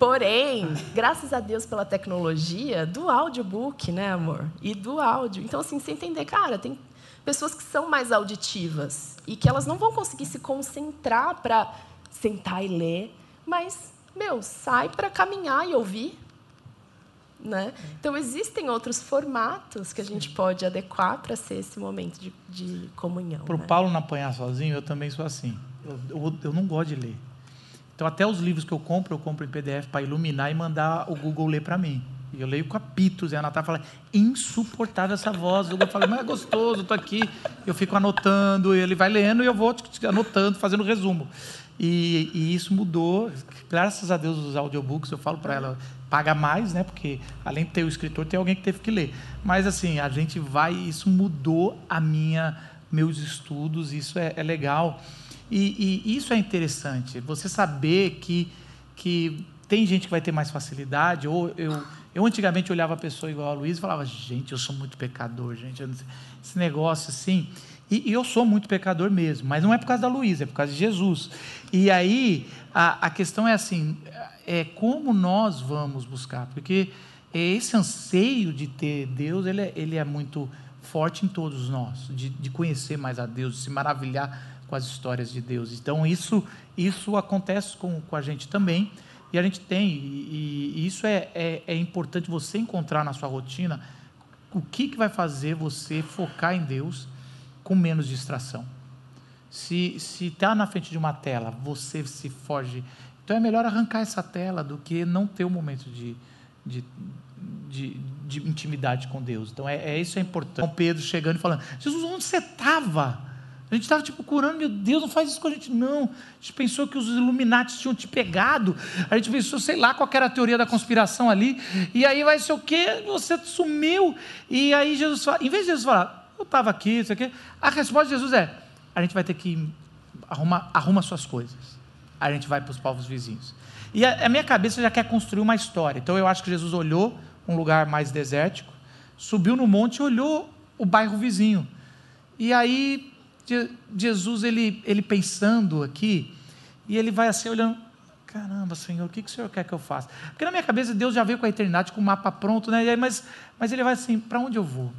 Porém, graças a Deus pela tecnologia do audiobook, né, amor? E do áudio. Então, assim, você entender, cara, tem pessoas que são mais auditivas e que elas não vão conseguir se concentrar para sentar e ler, mas, meu, sai para caminhar e ouvir. Né? Então, existem outros formatos que a gente pode adequar para ser esse momento de, de comunhão. Para o né? Paulo não apanhar sozinho, eu também sou assim. Eu, eu, eu não gosto de ler. Então, até os livros que eu compro, eu compro em PDF para iluminar e mandar o Google ler para mim. E eu leio capítulos, e a Natália fala, insuportável essa voz. Eu falo, mas é gostoso, estou aqui. Eu fico anotando, ele vai lendo e eu vou anotando, fazendo resumo. E, e, isso mudou, graças a Deus, os audiobooks, eu falo para ela, paga mais, né? Porque além de ter o escritor, tem alguém que teve que ler. Mas assim, a gente vai, isso mudou a minha, meus estudos, isso é, é legal. E, e, isso é interessante, você saber que, que tem gente que vai ter mais facilidade, ou eu, eu antigamente olhava a pessoa igual a Luiz e falava, gente, eu sou muito pecador, gente, esse negócio assim. E, e, eu sou muito pecador mesmo, mas não é por causa da Luísa, é por causa de Jesus. E aí a, a questão é assim: é como nós vamos buscar, porque esse anseio de ter Deus, ele é, ele é muito forte em todos nós, de, de conhecer mais a Deus, de se maravilhar com as histórias de Deus. Então isso isso acontece com, com a gente também e a gente tem e, e isso é, é, é importante você encontrar na sua rotina o que, que vai fazer você focar em Deus com menos distração. Se está na frente de uma tela, você se foge. Então é melhor arrancar essa tela do que não ter um momento de, de, de, de intimidade com Deus. Então é, é, isso é importante. Com Pedro chegando e falando: Jesus, onde você estava? A gente estava tipo curando, meu Deus, não faz isso com a gente, não. A gente pensou que os Illuminati tinham te pegado. A gente pensou, sei lá, qual era a teoria da conspiração ali. E aí vai ser o quê? Você sumiu. E aí Jesus fala, em vez de Jesus falar, eu estava aqui, isso aqui. A resposta de Jesus é: a gente vai ter que arrumar arruma suas coisas. A gente vai para os povos vizinhos. E a, a, minha cabeça já quer construir uma história. Então eu acho que Jesus olhou um lugar mais desértico, subiu no monte e olhou o bairro vizinho. E aí Jesus ele ele pensando aqui e ele vai assim olhando caramba, Senhor, o que, que o Senhor quer que eu faça? Porque na minha cabeça Deus já veio com a eternidade, com o mapa pronto, né? Mas, mas ele vai assim, para onde eu vou?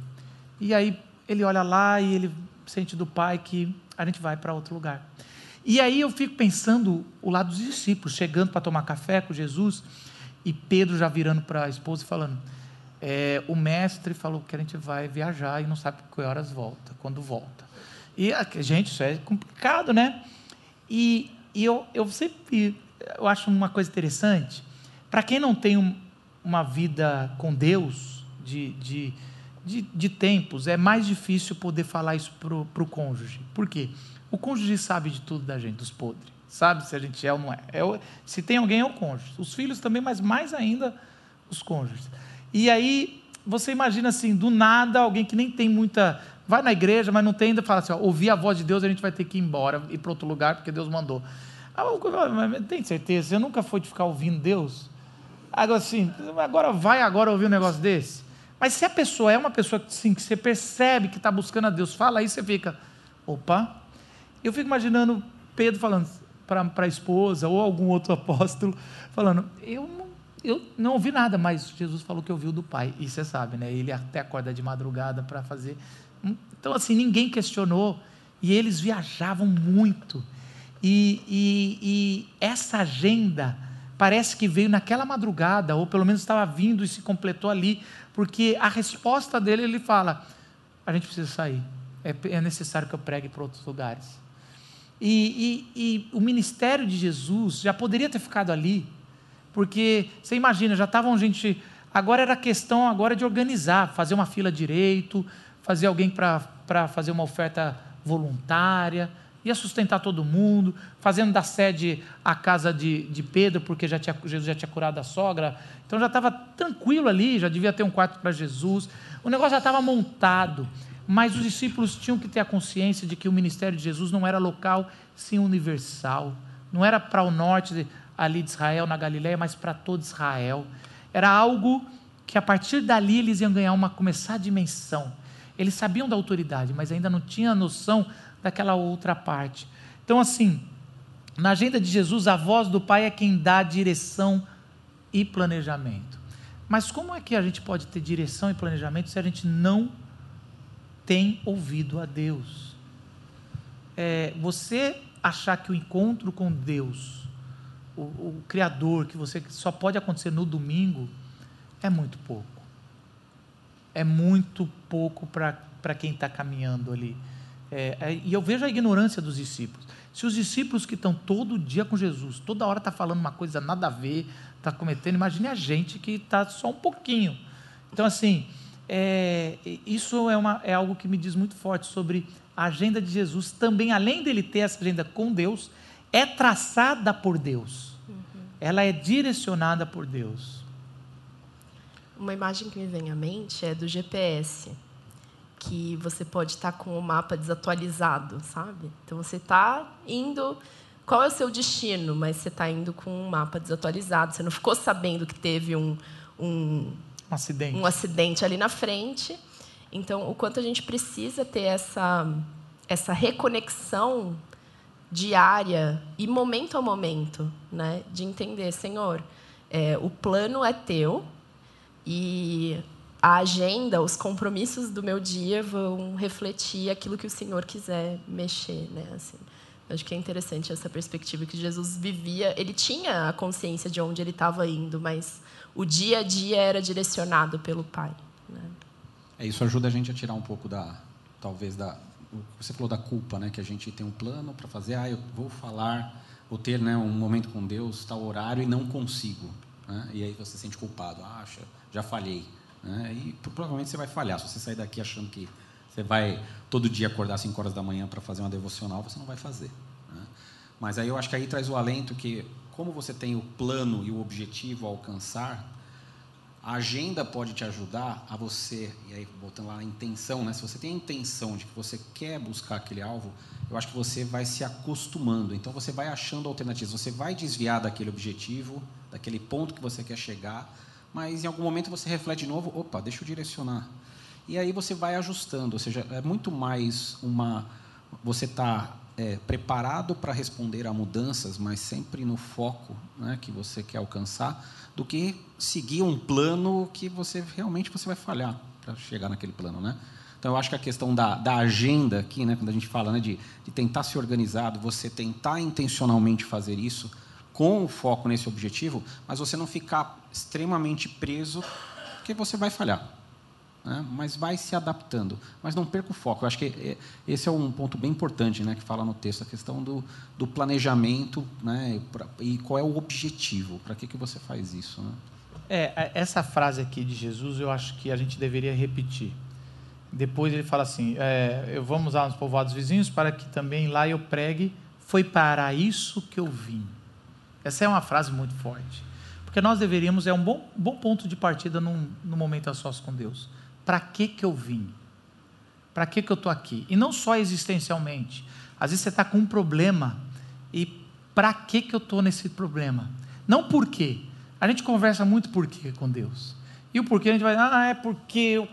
E aí ele olha lá e ele sente do Pai que a gente vai para outro lugar. E aí eu fico pensando o lado dos discípulos, chegando para tomar café com Jesus, e Pedro já virando para a esposa e falando: é, o mestre falou que a gente vai viajar e não sabe que horas volta, quando volta. E, gente, isso é complicado, né? E, e eu, eu sempre eu acho uma coisa interessante, para quem não tem um, uma vida com Deus, de, de de, de tempos, é mais difícil poder falar isso para o cônjuge. Por quê? O cônjuge sabe de tudo da gente, dos podres. Sabe se a gente é ou não é. é se tem alguém, é o cônjuge. Os filhos também, mas mais ainda os cônjuges. E aí, você imagina assim, do nada, alguém que nem tem muita. Vai na igreja, mas não tem ainda, fala assim: ó, ouvir a voz de Deus, a gente vai ter que ir embora, ir para outro lugar, porque Deus mandou. Ah, tem certeza? Você nunca foi de ficar ouvindo Deus? Agora assim, agora vai agora ouvir um negócio desse? Mas se a pessoa é uma pessoa assim, que você percebe que está buscando a Deus, fala aí, você fica, opa. Eu fico imaginando Pedro falando para a esposa ou algum outro [LAUGHS] apóstolo, falando, eu não, eu não ouvi nada, mas Jesus falou que ouviu do Pai. E você sabe, né? Ele até acorda de madrugada para fazer. Então, assim, ninguém questionou. E eles viajavam muito. E, e, e essa agenda parece que veio naquela madrugada, ou pelo menos estava vindo e se completou ali, porque a resposta dele, ele fala: a gente precisa sair, é, é necessário que eu pregue para outros lugares. E, e, e, o ministério de Jesus já poderia ter ficado ali, porque você imagina, já estavam gente. Agora era questão agora de organizar, fazer uma fila direito, fazer alguém para fazer uma oferta voluntária, ia sustentar todo mundo, fazendo da sede a casa de, de Pedro, porque já tinha, Jesus já tinha curado a sogra, então já estava tranquilo ali, já devia ter um quarto para Jesus, o negócio já estava montado, mas os discípulos tinham que ter a consciência de que o ministério de Jesus não era local, sim universal, não era para o norte ali de Israel, na Galiléia, mas para todo Israel, era algo que a partir dali eles iam ganhar uma, começar a dimensão, eles sabiam da autoridade, mas ainda não tinham noção daquela outra parte. Então, assim, na agenda de Jesus, a voz do Pai é quem dá direção e planejamento. Mas como é que a gente pode ter direção e planejamento se a gente não tem ouvido a Deus? É, você achar que o encontro com Deus, o, o Criador, que você só pode acontecer no domingo, é muito pouco. É muito pouco para quem está caminhando ali É, é, e eu vejo a ignorância dos discípulos. Se os discípulos que estão todo dia com Jesus, toda hora está falando uma coisa nada a ver, está cometendo, imagine a gente que está só um pouquinho. Então, assim, é, isso é, uma, é algo que me diz muito forte sobre a agenda de Jesus. Também, além dele ter essa agenda com Deus, é traçada por Deus. Uhum. Ela é direcionada por Deus. Uma imagem que me vem à mente é do GPS que você pode estar com o mapa desatualizado, sabe? Então você está indo. Qual é o seu destino? Mas você está indo com um mapa desatualizado. Você não ficou sabendo que teve um, um, um acidente. um acidente ali na frente. Então, o quanto a gente precisa ter essa, essa reconexão diária e momento a momento, né? De entender, Senhor, é, o plano é teu e a agenda, os compromissos do meu dia vão refletir aquilo que o Senhor quiser mexer, né? Assim, acho que é interessante essa perspectiva que Jesus vivia. Ele tinha a consciência de onde ele estava indo, mas o dia a dia era direcionado pelo Pai. Né? É, isso ajuda a gente a tirar um pouco da, talvez da, você falou da culpa, né? Que a gente tem um plano para fazer. Ah, eu vou falar, vou ter, né, um momento com Deus, tal horário e não consigo. Né? E aí você se sente culpado. Ah, acha, já falhei. Né? E provavelmente você vai falhar. Se você sair daqui achando que você vai todo dia acordar às 5 horas da manhã para fazer uma devocional, você não vai fazer. Né? Mas aí eu acho que aí traz o alento que, como você tem o plano e o objetivo a alcançar, a agenda pode te ajudar a você, e aí voltando lá a intenção, né? se você tem a intenção de que você quer buscar aquele alvo, eu acho que você vai se acostumando. Então você vai achando alternativas, você vai desviar daquele objetivo, daquele ponto que você quer chegar, mas em algum momento você reflete de novo, opa, deixa eu direcionar. E aí você vai ajustando, ou seja, é muito mais uma. Você está é, preparado para responder a mudanças, mas sempre no foco né, que você quer alcançar, do que seguir um plano que você realmente você vai falhar para chegar naquele plano, né? Então, eu acho que a questão da, da agenda aqui, né, quando a gente fala né, de, de tentar ser organizado, você tentar intencionalmente fazer isso, com o foco nesse objetivo, mas você não ficar extremamente preso, porque você vai falhar. Né? Mas vai se adaptando. Mas não perca o foco. Eu acho que é, esse é um ponto bem importante né, que fala no texto, a questão do, do planejamento né, e qual é o objetivo, para que, que você faz isso. Né? É, essa frase aqui de Jesus eu acho que a gente deveria repetir. Depois ele fala assim: é, eu vamos nos povoados vizinhos para que também lá eu pregue. Foi para isso que eu vim. Essa é uma frase muito forte. Porque nós deveríamos, é um bom, bom ponto de partida num, no momento a sós com Deus. Para que, que eu vim? Para que, que eu estou aqui? E não só existencialmente. Às vezes você está com um problema e para que, que eu estou nesse problema? Não por quê. A gente conversa muito por quê com Deus. E o porquê a gente vai, ah, é porque eu,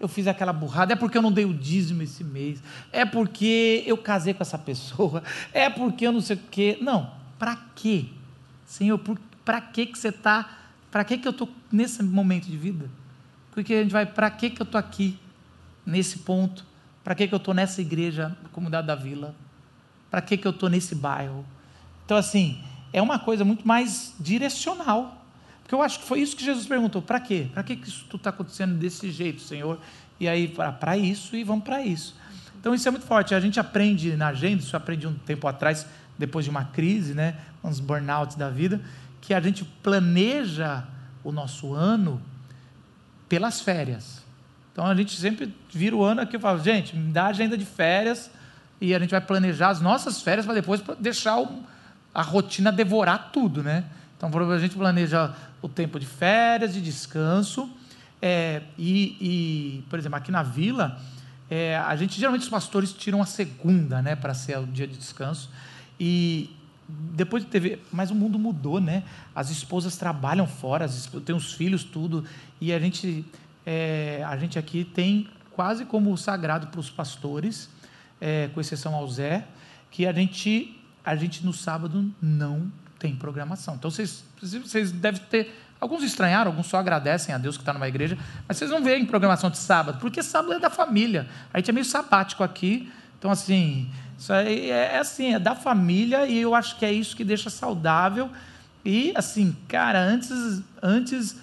eu fiz aquela burrada, é porque eu não dei o dízimo esse mês, é porque eu casei com essa pessoa, [LAUGHS] é porque eu não sei o quê. Não, para quê? Senhor, para que que você está? Para que que eu estou nesse momento de vida? Porque a gente vai, para que que eu estou aqui nesse ponto? Para que que eu estou nessa igreja, comunidade da vila? Para que que eu estou nesse bairro? Então assim, é uma coisa muito mais direcional. Porque eu acho que foi isso que Jesus perguntou: para quê? Para que, que isso está acontecendo desse jeito, Senhor? E aí, para isso e vamos para isso. Então, isso é muito forte. A gente aprende na agenda, isso eu aprendi um tempo atrás, depois de uma crise, né, uns burnouts da vida, que a gente planeja o nosso ano pelas férias. Então a gente sempre vira o ano aqui e fala, gente, me dá agenda de férias e a gente vai planejar as nossas férias para depois deixar o, a rotina devorar tudo, né? Então a gente planeja o tempo de férias, de descanso é, e, e, por exemplo, aqui na vila é, a gente geralmente os pastores tiram a segunda, né, para ser o dia de descanso. E depois teve, mas o mundo mudou, né? As esposas trabalham fora, as, tem os filhos tudo e a gente é, a gente aqui tem quase como sagrado para os pastores, é, com exceção ao Zé, que a gente a gente no sábado não tem programação. Então vocês vocês devem ter alguns estranharam, alguns só agradecem a Deus que está numa igreja, mas vocês não veem programação de sábado, porque sábado é da família. A gente é meio sabático aqui, então assim isso é, é assim, é da família e eu acho que é isso que deixa saudável. E assim, cara, antes, antes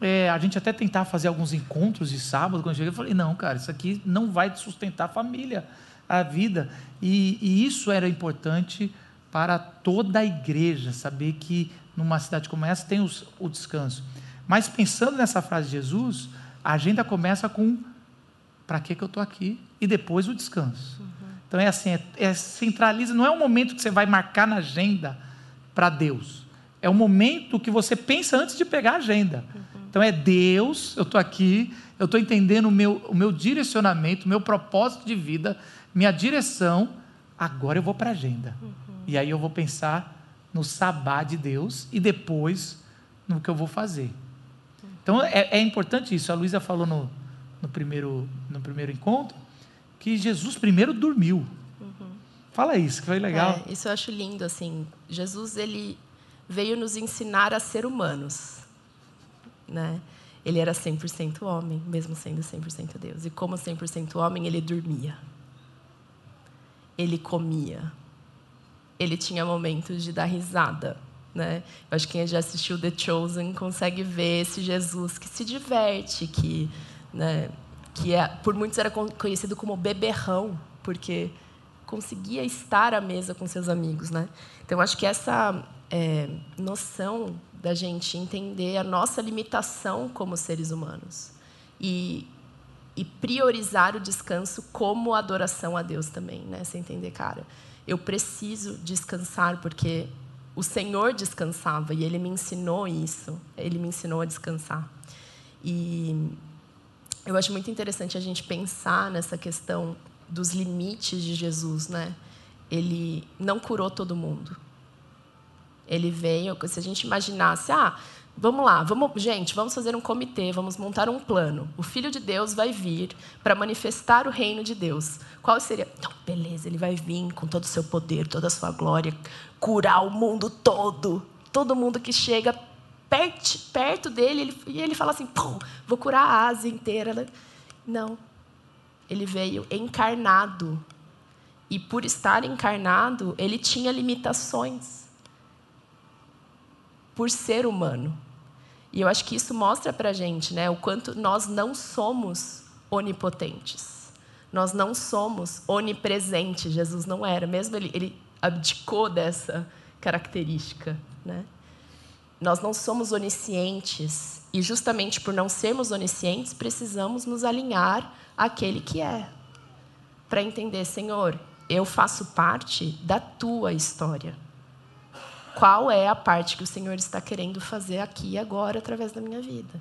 é, a gente até tentava fazer alguns encontros de sábado, quando eu cheguei, eu falei, não, cara, isso aqui não vai sustentar a família, a vida. E, e isso era importante para toda a igreja, saber que numa cidade como essa tem os, o descanso. Mas pensando nessa frase de Jesus, a agenda começa com para que, que eu estou aqui? E depois o descanso. Então é assim, é, é, centraliza, não é um momento que você vai marcar na agenda para Deus. É um momento que você pensa antes de pegar a agenda. Uhum. Então é Deus, eu estou aqui, eu estou entendendo o meu, o meu direcionamento, o meu propósito de vida, minha direção, agora eu vou para a agenda. Uhum. E aí eu vou pensar no sabá de Deus e depois no que eu vou fazer. Então é, é importante isso. A Luísa falou no, no, primeiro, no primeiro encontro que Jesus primeiro dormiu. Uhum. Fala isso, que foi legal. É, isso eu acho lindo. assim. Jesus ele veio nos ensinar a ser humanos. Né? Ele era 100% homem, mesmo sendo 100% Deus. E como 100% homem, ele dormia. Ele comia ele tinha momentos de dar risada. Né? Eu acho que quem já assistiu The Chosen consegue ver esse Jesus que se diverte, que, né, que é, por muitos era conhecido como beberrão, porque conseguia estar à mesa com seus amigos. Né? Então, acho que essa é, noção da gente entender a nossa limitação como seres humanos e, e priorizar o descanso como adoração a Deus também, né? Você entender, cara, eu preciso descansar porque o Senhor descansava e Ele me ensinou isso. Ele me ensinou a descansar. E eu acho muito interessante a gente pensar nessa questão dos limites de Jesus, né? Ele não curou todo mundo. Ele veio, se a gente imaginasse, ah, Vamos lá, vamos, gente, vamos fazer um comitê, vamos montar um plano. O Filho de Deus vai vir para manifestar o reino de Deus. Qual seria? Não, beleza, ele vai vir com todo o seu poder, toda a sua glória, curar o mundo todo. Todo mundo que chega perto, perto dele, ele, e ele fala assim: vou curar a Ásia inteira. Não. Ele veio encarnado. E por estar encarnado, ele tinha limitações. Por ser humano. E eu acho que isso mostra para a gente né, o quanto nós não somos onipotentes. Nós não somos onipresentes. Jesus não era, mesmo ele, ele abdicou dessa característica. Né? Nós não somos oniscientes. E justamente por não sermos oniscientes, precisamos nos alinhar àquele que é. Para entender, Senhor, eu faço parte da tua história qual é a parte que o Senhor está querendo fazer aqui e agora através da minha vida.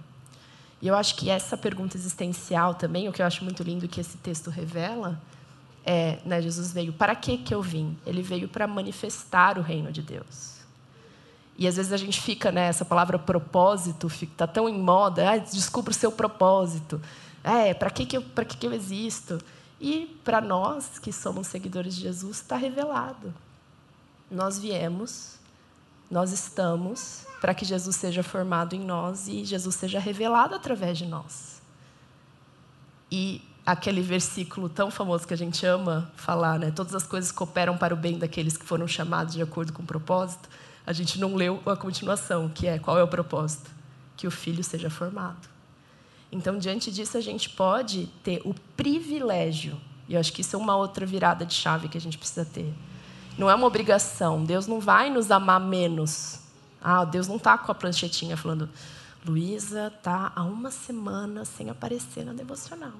E eu acho que essa pergunta existencial também, o que eu acho muito lindo que esse texto revela, é, né, Jesus veio, para que que eu vim? Ele veio para manifestar o reino de Deus. E às vezes a gente fica, né, essa palavra propósito, está tão em moda, ah, descubra o seu propósito. É, para que que eu, que que eu existo? E para nós que somos seguidores de Jesus, está revelado. Nós viemos nós estamos para que Jesus seja formado em nós e Jesus seja revelado através de nós. E aquele versículo tão famoso que a gente ama falar, né? Todas as coisas cooperam para o bem daqueles que foram chamados de acordo com o propósito. A gente não leu a continuação, que é qual é o propósito? Que o filho seja formado. Então, diante disso, a gente pode ter o privilégio, e eu acho que isso é uma outra virada de chave que a gente precisa ter não é uma obrigação. Deus não vai nos amar menos. Ah, Deus não está com a pranchetinha falando, Luísa está há uma semana sem aparecer na devocional.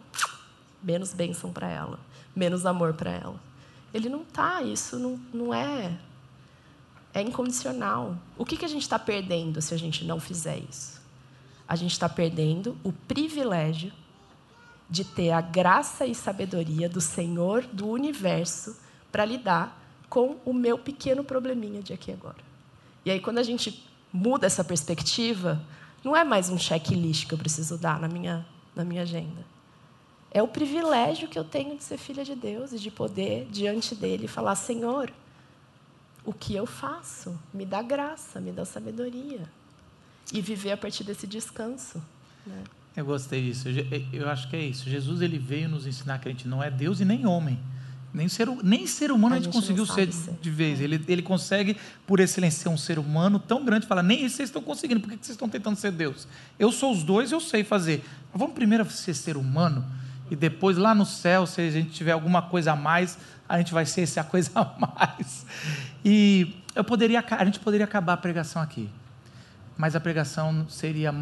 Menos bênção para ela, menos amor para ela. Ele não está, isso não, não é. É incondicional. O que, que a gente está perdendo se a gente não fizer isso? A gente está perdendo o privilégio de ter a graça e sabedoria do Senhor do universo para lidar com o meu pequeno probleminha de aqui e agora. E aí, quando a gente muda essa perspectiva, não é mais um checklist que eu preciso dar na minha, na minha agenda. É o privilégio que eu tenho de ser filha de Deus e de poder, diante dele, falar: Senhor, o que eu faço? Me dá graça, me dá sabedoria. E viver a partir desse descanso. Né? Eu gostei disso. Eu acho que é isso. Jesus ele veio nos ensinar que a gente não é Deus e nem homem Nem ser, nem ser humano a, A gente gente conseguiu ser ser. de vez. Ele, ele consegue, por excelência, ser um ser humano tão grande, fala, nem isso vocês estão conseguindo, por que que vocês estão tentando ser Deus? Eu sou os dois, eu sei fazer. Mas vamos primeiro ser ser humano, e depois lá no céu, se a gente tiver alguma coisa a mais, a gente vai ser essa coisa [LAUGHS] a mais. E eu poderia, a gente poderia acabar a pregação aqui, mas a pregação seria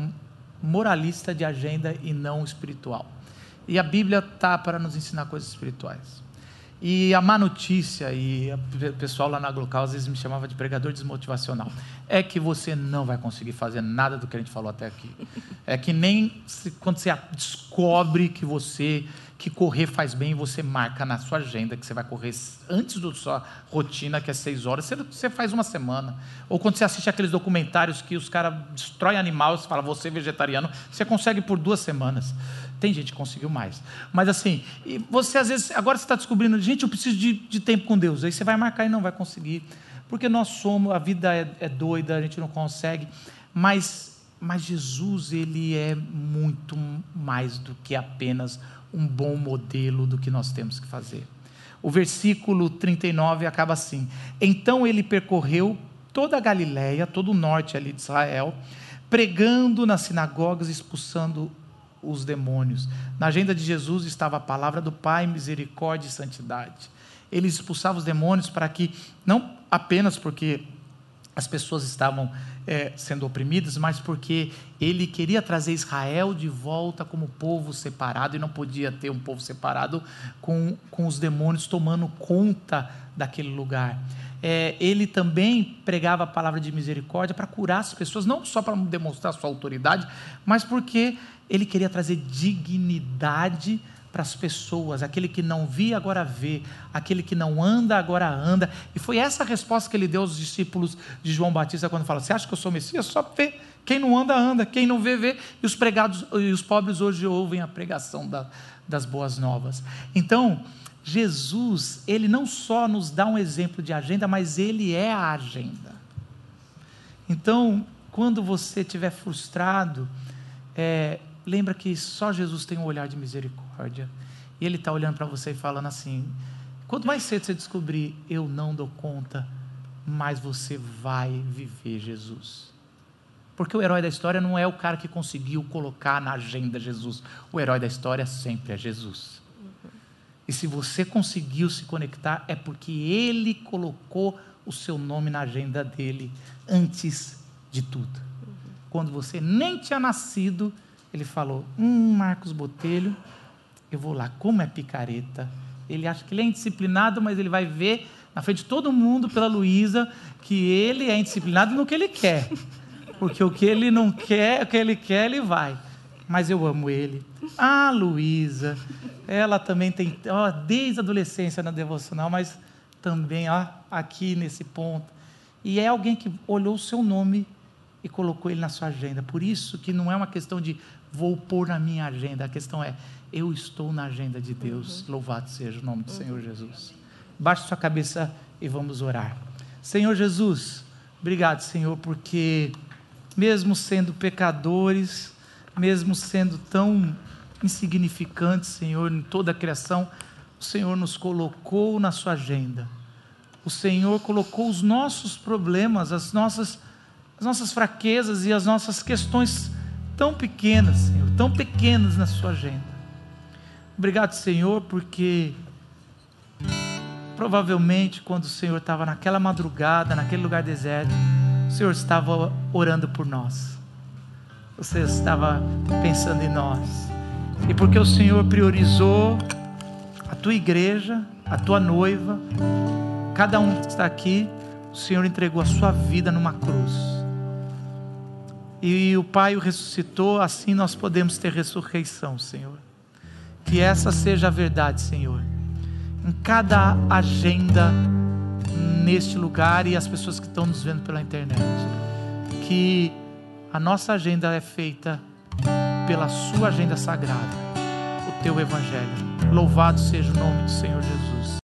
moralista de agenda e não espiritual. E a Bíblia tá para nos ensinar coisas espirituais. E a má notícia, e o pessoal lá na Glocal às vezes me chamava de pregador desmotivacional, é que você não vai conseguir fazer nada do que a gente falou até aqui. É que nem quando você descobre que você que correr faz bem, você marca na sua agenda que você vai correr antes da sua rotina, que é seis horas, você, faz uma semana. Ou quando você assiste aqueles documentários que os caras destroem animal, você fala, você é vegetariano, você consegue por duas semanas. Tem gente que conseguiu mais. Mas assim, e você às vezes, agora você está descobrindo, gente, eu preciso de, de tempo com Deus. Aí você vai marcar e não vai conseguir. Porque nós somos, a vida é, é doida, a gente não consegue. Mas, mas Jesus, ele é muito mais do que apenas um bom modelo do que nós temos que fazer. O versículo 39 acaba assim: Então ele percorreu toda a Galiléia, todo o norte ali de Israel, pregando nas sinagogas, expulsando os demônios. Na agenda de Jesus estava a palavra do Pai, misericórdia e santidade. Ele expulsava os demônios para que, não apenas porque as pessoas estavam eh, sendo oprimidas, mas porque ele queria trazer Israel de volta como povo separado e não podia ter um povo separado com, com os demônios tomando conta daquele lugar. Eh, ele também pregava a palavra de misericórdia para curar as pessoas, não só para demonstrar sua autoridade, mas porque ele queria trazer dignidade para as pessoas, aquele que não via agora vê, aquele que não anda agora anda. E foi essa a resposta que ele deu aos discípulos de João Batista quando fala: Você acha que eu sou Messias? Só vê. Quem não anda, anda. Quem não vê, vê. E os pregados e os pobres hoje ouvem a pregação da, das boas novas. Então, Jesus, ele não só nos dá um exemplo de agenda, mas ele é a agenda. Então, quando você estiver frustrado, é, lembra que só Jesus tem um olhar de misericórdia. E Ele está olhando para você e falando assim: quanto mais cedo você descobrir, eu não dou conta, mais você vai viver Jesus. Porque o herói da história não é o cara que conseguiu colocar na agenda Jesus. O herói da história sempre é Jesus. E se você conseguiu se conectar, é porque Ele colocou o seu nome na agenda dele antes de tudo. Quando você nem tinha nascido, ele falou: Hum, Marcos Botelho, eu vou lá, como é picareta. Ele acha que ele é indisciplinado, mas ele vai ver na frente de todo mundo, pela Luísa, que ele é indisciplinado no que ele quer. Porque o que ele não quer, o que ele quer, ele vai. Mas eu amo ele. Ah, Luísa, ela também tem, ó, desde a adolescência na devocional, mas também ó, aqui nesse ponto. E é alguém que olhou o seu nome e colocou ele na sua agenda. Por isso que não é uma questão de vou pôr na minha agenda, a questão é eu estou na agenda de Deus. Louvado seja o nome do Senhor Jesus. Baixe sua cabeça e vamos orar. Senhor Jesus, obrigado, Senhor, porque mesmo sendo pecadores, mesmo sendo tão insignificantes, Senhor, em toda a criação, o Senhor nos colocou na sua agenda. O Senhor colocou os nossos problemas, as nossas, as nossas fraquezas e as nossas questões tão pequenas, Senhor, tão pequenas na sua agenda. Obrigado, Senhor, porque provavelmente quando o Senhor estava naquela madrugada, naquele lugar deserto, o Senhor estava orando por nós. Senhor estava pensando em nós. E porque o Senhor priorizou a tua igreja, a tua noiva, cada um que está aqui, o Senhor entregou a sua vida numa cruz. E o Pai o ressuscitou, assim nós podemos ter ressurreição, Senhor. Que essa seja a verdade, Senhor. Em cada agenda neste lugar e as pessoas que estão nos vendo pela internet. Que a nossa agenda é feita pela sua agenda sagrada, o teu evangelho. Louvado seja o nome do Senhor Jesus.